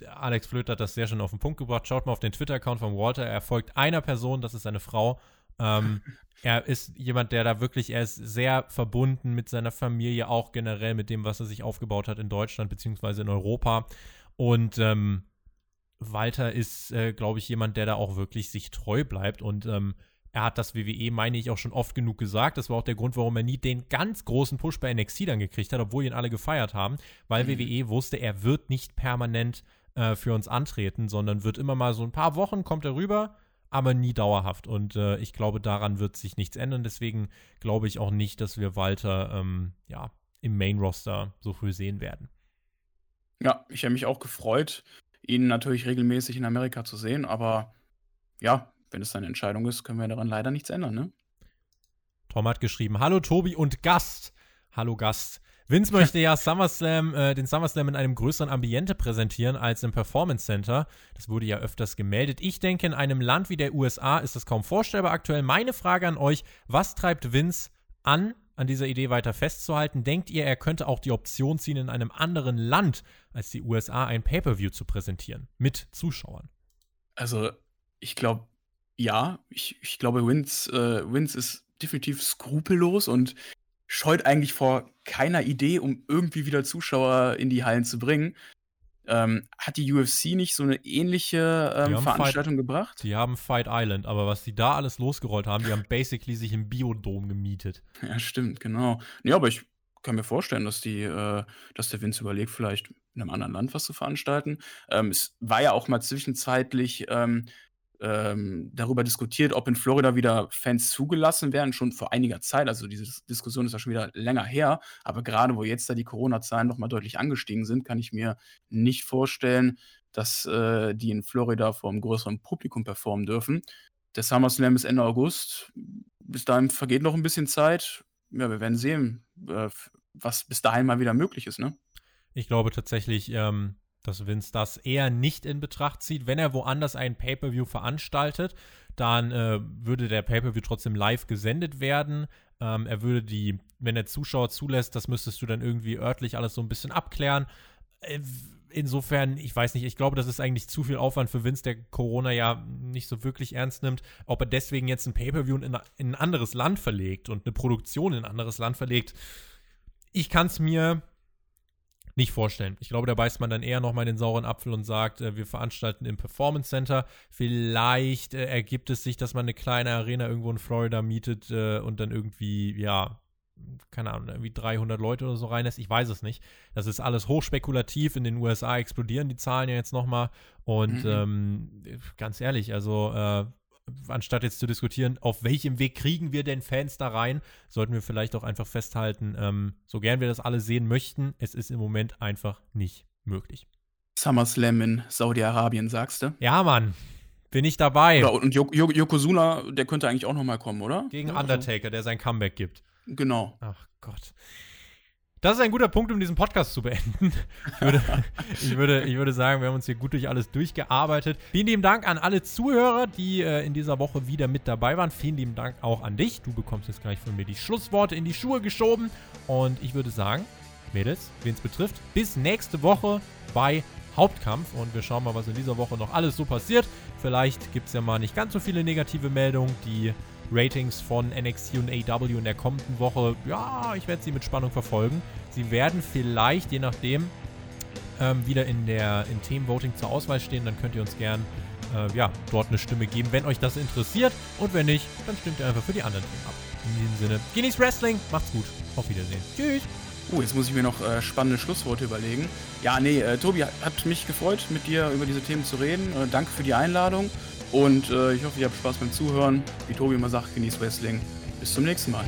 Alex Flöter hat das sehr schön auf den Punkt gebracht. Schaut mal auf den Twitter-Account von Walter. Er folgt einer Person, das ist seine Frau. Ähm, er ist jemand, der da wirklich, er ist sehr verbunden mit seiner Familie, auch generell mit dem, was er sich aufgebaut hat in Deutschland beziehungsweise in Europa. Und ähm, Walter ist, äh, glaube ich, jemand, der da auch wirklich sich treu bleibt. Und ähm, er hat das WWE, meine ich, auch schon oft genug gesagt. Das war auch der Grund, warum er nie den ganz großen Push bei NXT dann gekriegt hat, obwohl ihn alle gefeiert haben, weil Mhm. WWE wusste, er wird nicht permanent äh, für uns antreten, sondern wird immer mal so ein paar Wochen kommt er rüber, aber nie dauerhaft. Und äh, ich glaube, daran wird sich nichts ändern. Deswegen glaube ich auch nicht, dass wir Walter ähm, ja, im Main-Roster so früh sehen werden. Ja, ich habe mich auch gefreut, ihn natürlich regelmäßig in Amerika zu sehen, aber ja, wenn es seine Entscheidung ist, können wir daran leider nichts ändern, ne? Tom hat geschrieben: Hallo Tobi und Gast. Hallo Gast. Vince möchte ja SummerSlam, äh, den SummerSlam in einem größeren Ambiente präsentieren als im Performance Center. Das wurde ja öfters gemeldet. Ich denke, in einem Land wie der USA ist das kaum vorstellbar aktuell. Meine Frage an euch: Was treibt Vince an, an dieser Idee weiter festzuhalten? Denkt ihr, er könnte auch die Option ziehen, in einem anderen Land als die USA ein Pay-Per-View zu präsentieren? Mit Zuschauern. Also, ich glaube, ja, ich, ich glaube, Vince, äh, Vince ist definitiv skrupellos und scheut eigentlich vor keiner Idee, um irgendwie wieder Zuschauer in die Hallen zu bringen. Ähm, hat die UFC nicht so eine ähnliche ähm, Veranstaltung gebracht? Die haben Fight Island, aber was die da alles losgerollt haben, die haben basically sich im Biodom gemietet. Ja, stimmt, genau. Ja, aber ich kann mir vorstellen, dass die, äh, dass der Vince überlegt, vielleicht in einem anderen Land was zu veranstalten. Ähm, es war ja auch mal zwischenzeitlich ähm, darüber diskutiert, ob in Florida wieder Fans zugelassen werden, schon vor einiger Zeit. Also diese Dis- Diskussion ist ja schon wieder länger her. Aber gerade wo jetzt da die Corona-Zahlen nochmal deutlich angestiegen sind, kann ich mir nicht vorstellen, dass äh, die in Florida vor einem größeren Publikum performen dürfen. Der SummerSlam ist Ende August. Bis dahin vergeht noch ein bisschen Zeit. Ja, wir werden sehen, äh, was bis dahin mal wieder möglich ist, ne? Ich glaube tatsächlich, ähm, dass Vince das eher nicht in Betracht zieht. Wenn er woanders ein Pay-Per-View veranstaltet, dann äh, würde der Pay-Per-View trotzdem live gesendet werden. Ähm, er würde die, wenn er Zuschauer zulässt, das müsstest du dann irgendwie örtlich alles so ein bisschen abklären. Äh, Insofern, ich weiß nicht, ich glaube, das ist eigentlich zu viel Aufwand für Vince, der Corona ja nicht so wirklich ernst nimmt. Ob er deswegen jetzt ein Pay-Per-View in, in ein anderes Land verlegt und eine Produktion in ein anderes Land verlegt, ich kann es mir nicht vorstellen. Ich glaube, da beißt man dann eher nochmal den sauren Apfel und sagt, äh, wir veranstalten im Performance Center. Vielleicht äh, ergibt es sich, dass man eine kleine Arena irgendwo in Florida mietet äh, und dann irgendwie, ja, keine Ahnung, irgendwie 300 Leute oder so reinlässt. Ich weiß es nicht. Das ist alles hochspekulativ. In den USA explodieren die Zahlen ja jetzt nochmal. Und Mhm. ähm, ganz ehrlich, also äh, anstatt jetzt zu diskutieren, auf welchem Weg kriegen wir denn Fans da rein, sollten wir vielleicht auch einfach festhalten, ähm, so gern wir das alle sehen möchten, es ist im Moment einfach nicht möglich. SummerSlam in Saudi-Arabien, sagst du? Ja, Mann, bin ich dabei. Oder, und Jo- Yokozuna, der könnte eigentlich auch noch mal kommen, oder? Gegen also- Undertaker, der sein Comeback gibt. Genau. Ach Gott. Das ist ein guter Punkt, um diesen Podcast zu beenden. Ich würde, ich würde, ich würde sagen, wir haben uns hier gut durch alles durchgearbeitet. Vielen lieben Dank an alle Zuhörer, die äh, in dieser Woche wieder mit dabei waren. Vielen lieben Dank auch an dich. Du bekommst jetzt gleich von mir die Schlussworte in die Schuhe geschoben. Und ich würde sagen, Mädels, wen es betrifft, bis nächste Woche bei Hauptkampf. Und wir schauen mal, was in dieser Woche noch alles so passiert. Vielleicht gibt es ja mal nicht ganz so viele negative Meldungen. Die Ratings von NXT und AW in der kommenden Woche, ja, ich werde sie mit Spannung verfolgen. Sie werden vielleicht, je nachdem, ähm, wieder in der in Themenvoting zur Auswahl stehen. Dann könnt ihr uns gern äh, ja, dort eine Stimme geben, wenn euch das interessiert. Und wenn nicht, dann stimmt ihr einfach für die anderen Themen ab. In diesem Sinne, genießt Wrestling, macht's gut, auf Wiedersehen. Tschüss. Uh, jetzt muss ich mir noch äh, spannende Schlussworte überlegen. Ja, nee, äh, Tobi, hat mich gefreut, mit dir über diese Themen zu reden. Äh, danke für die Einladung und äh, ich hoffe, ihr habt Spaß beim Zuhören. Wie Tobi immer sagt, genießt Wrestling. Bis zum nächsten Mal.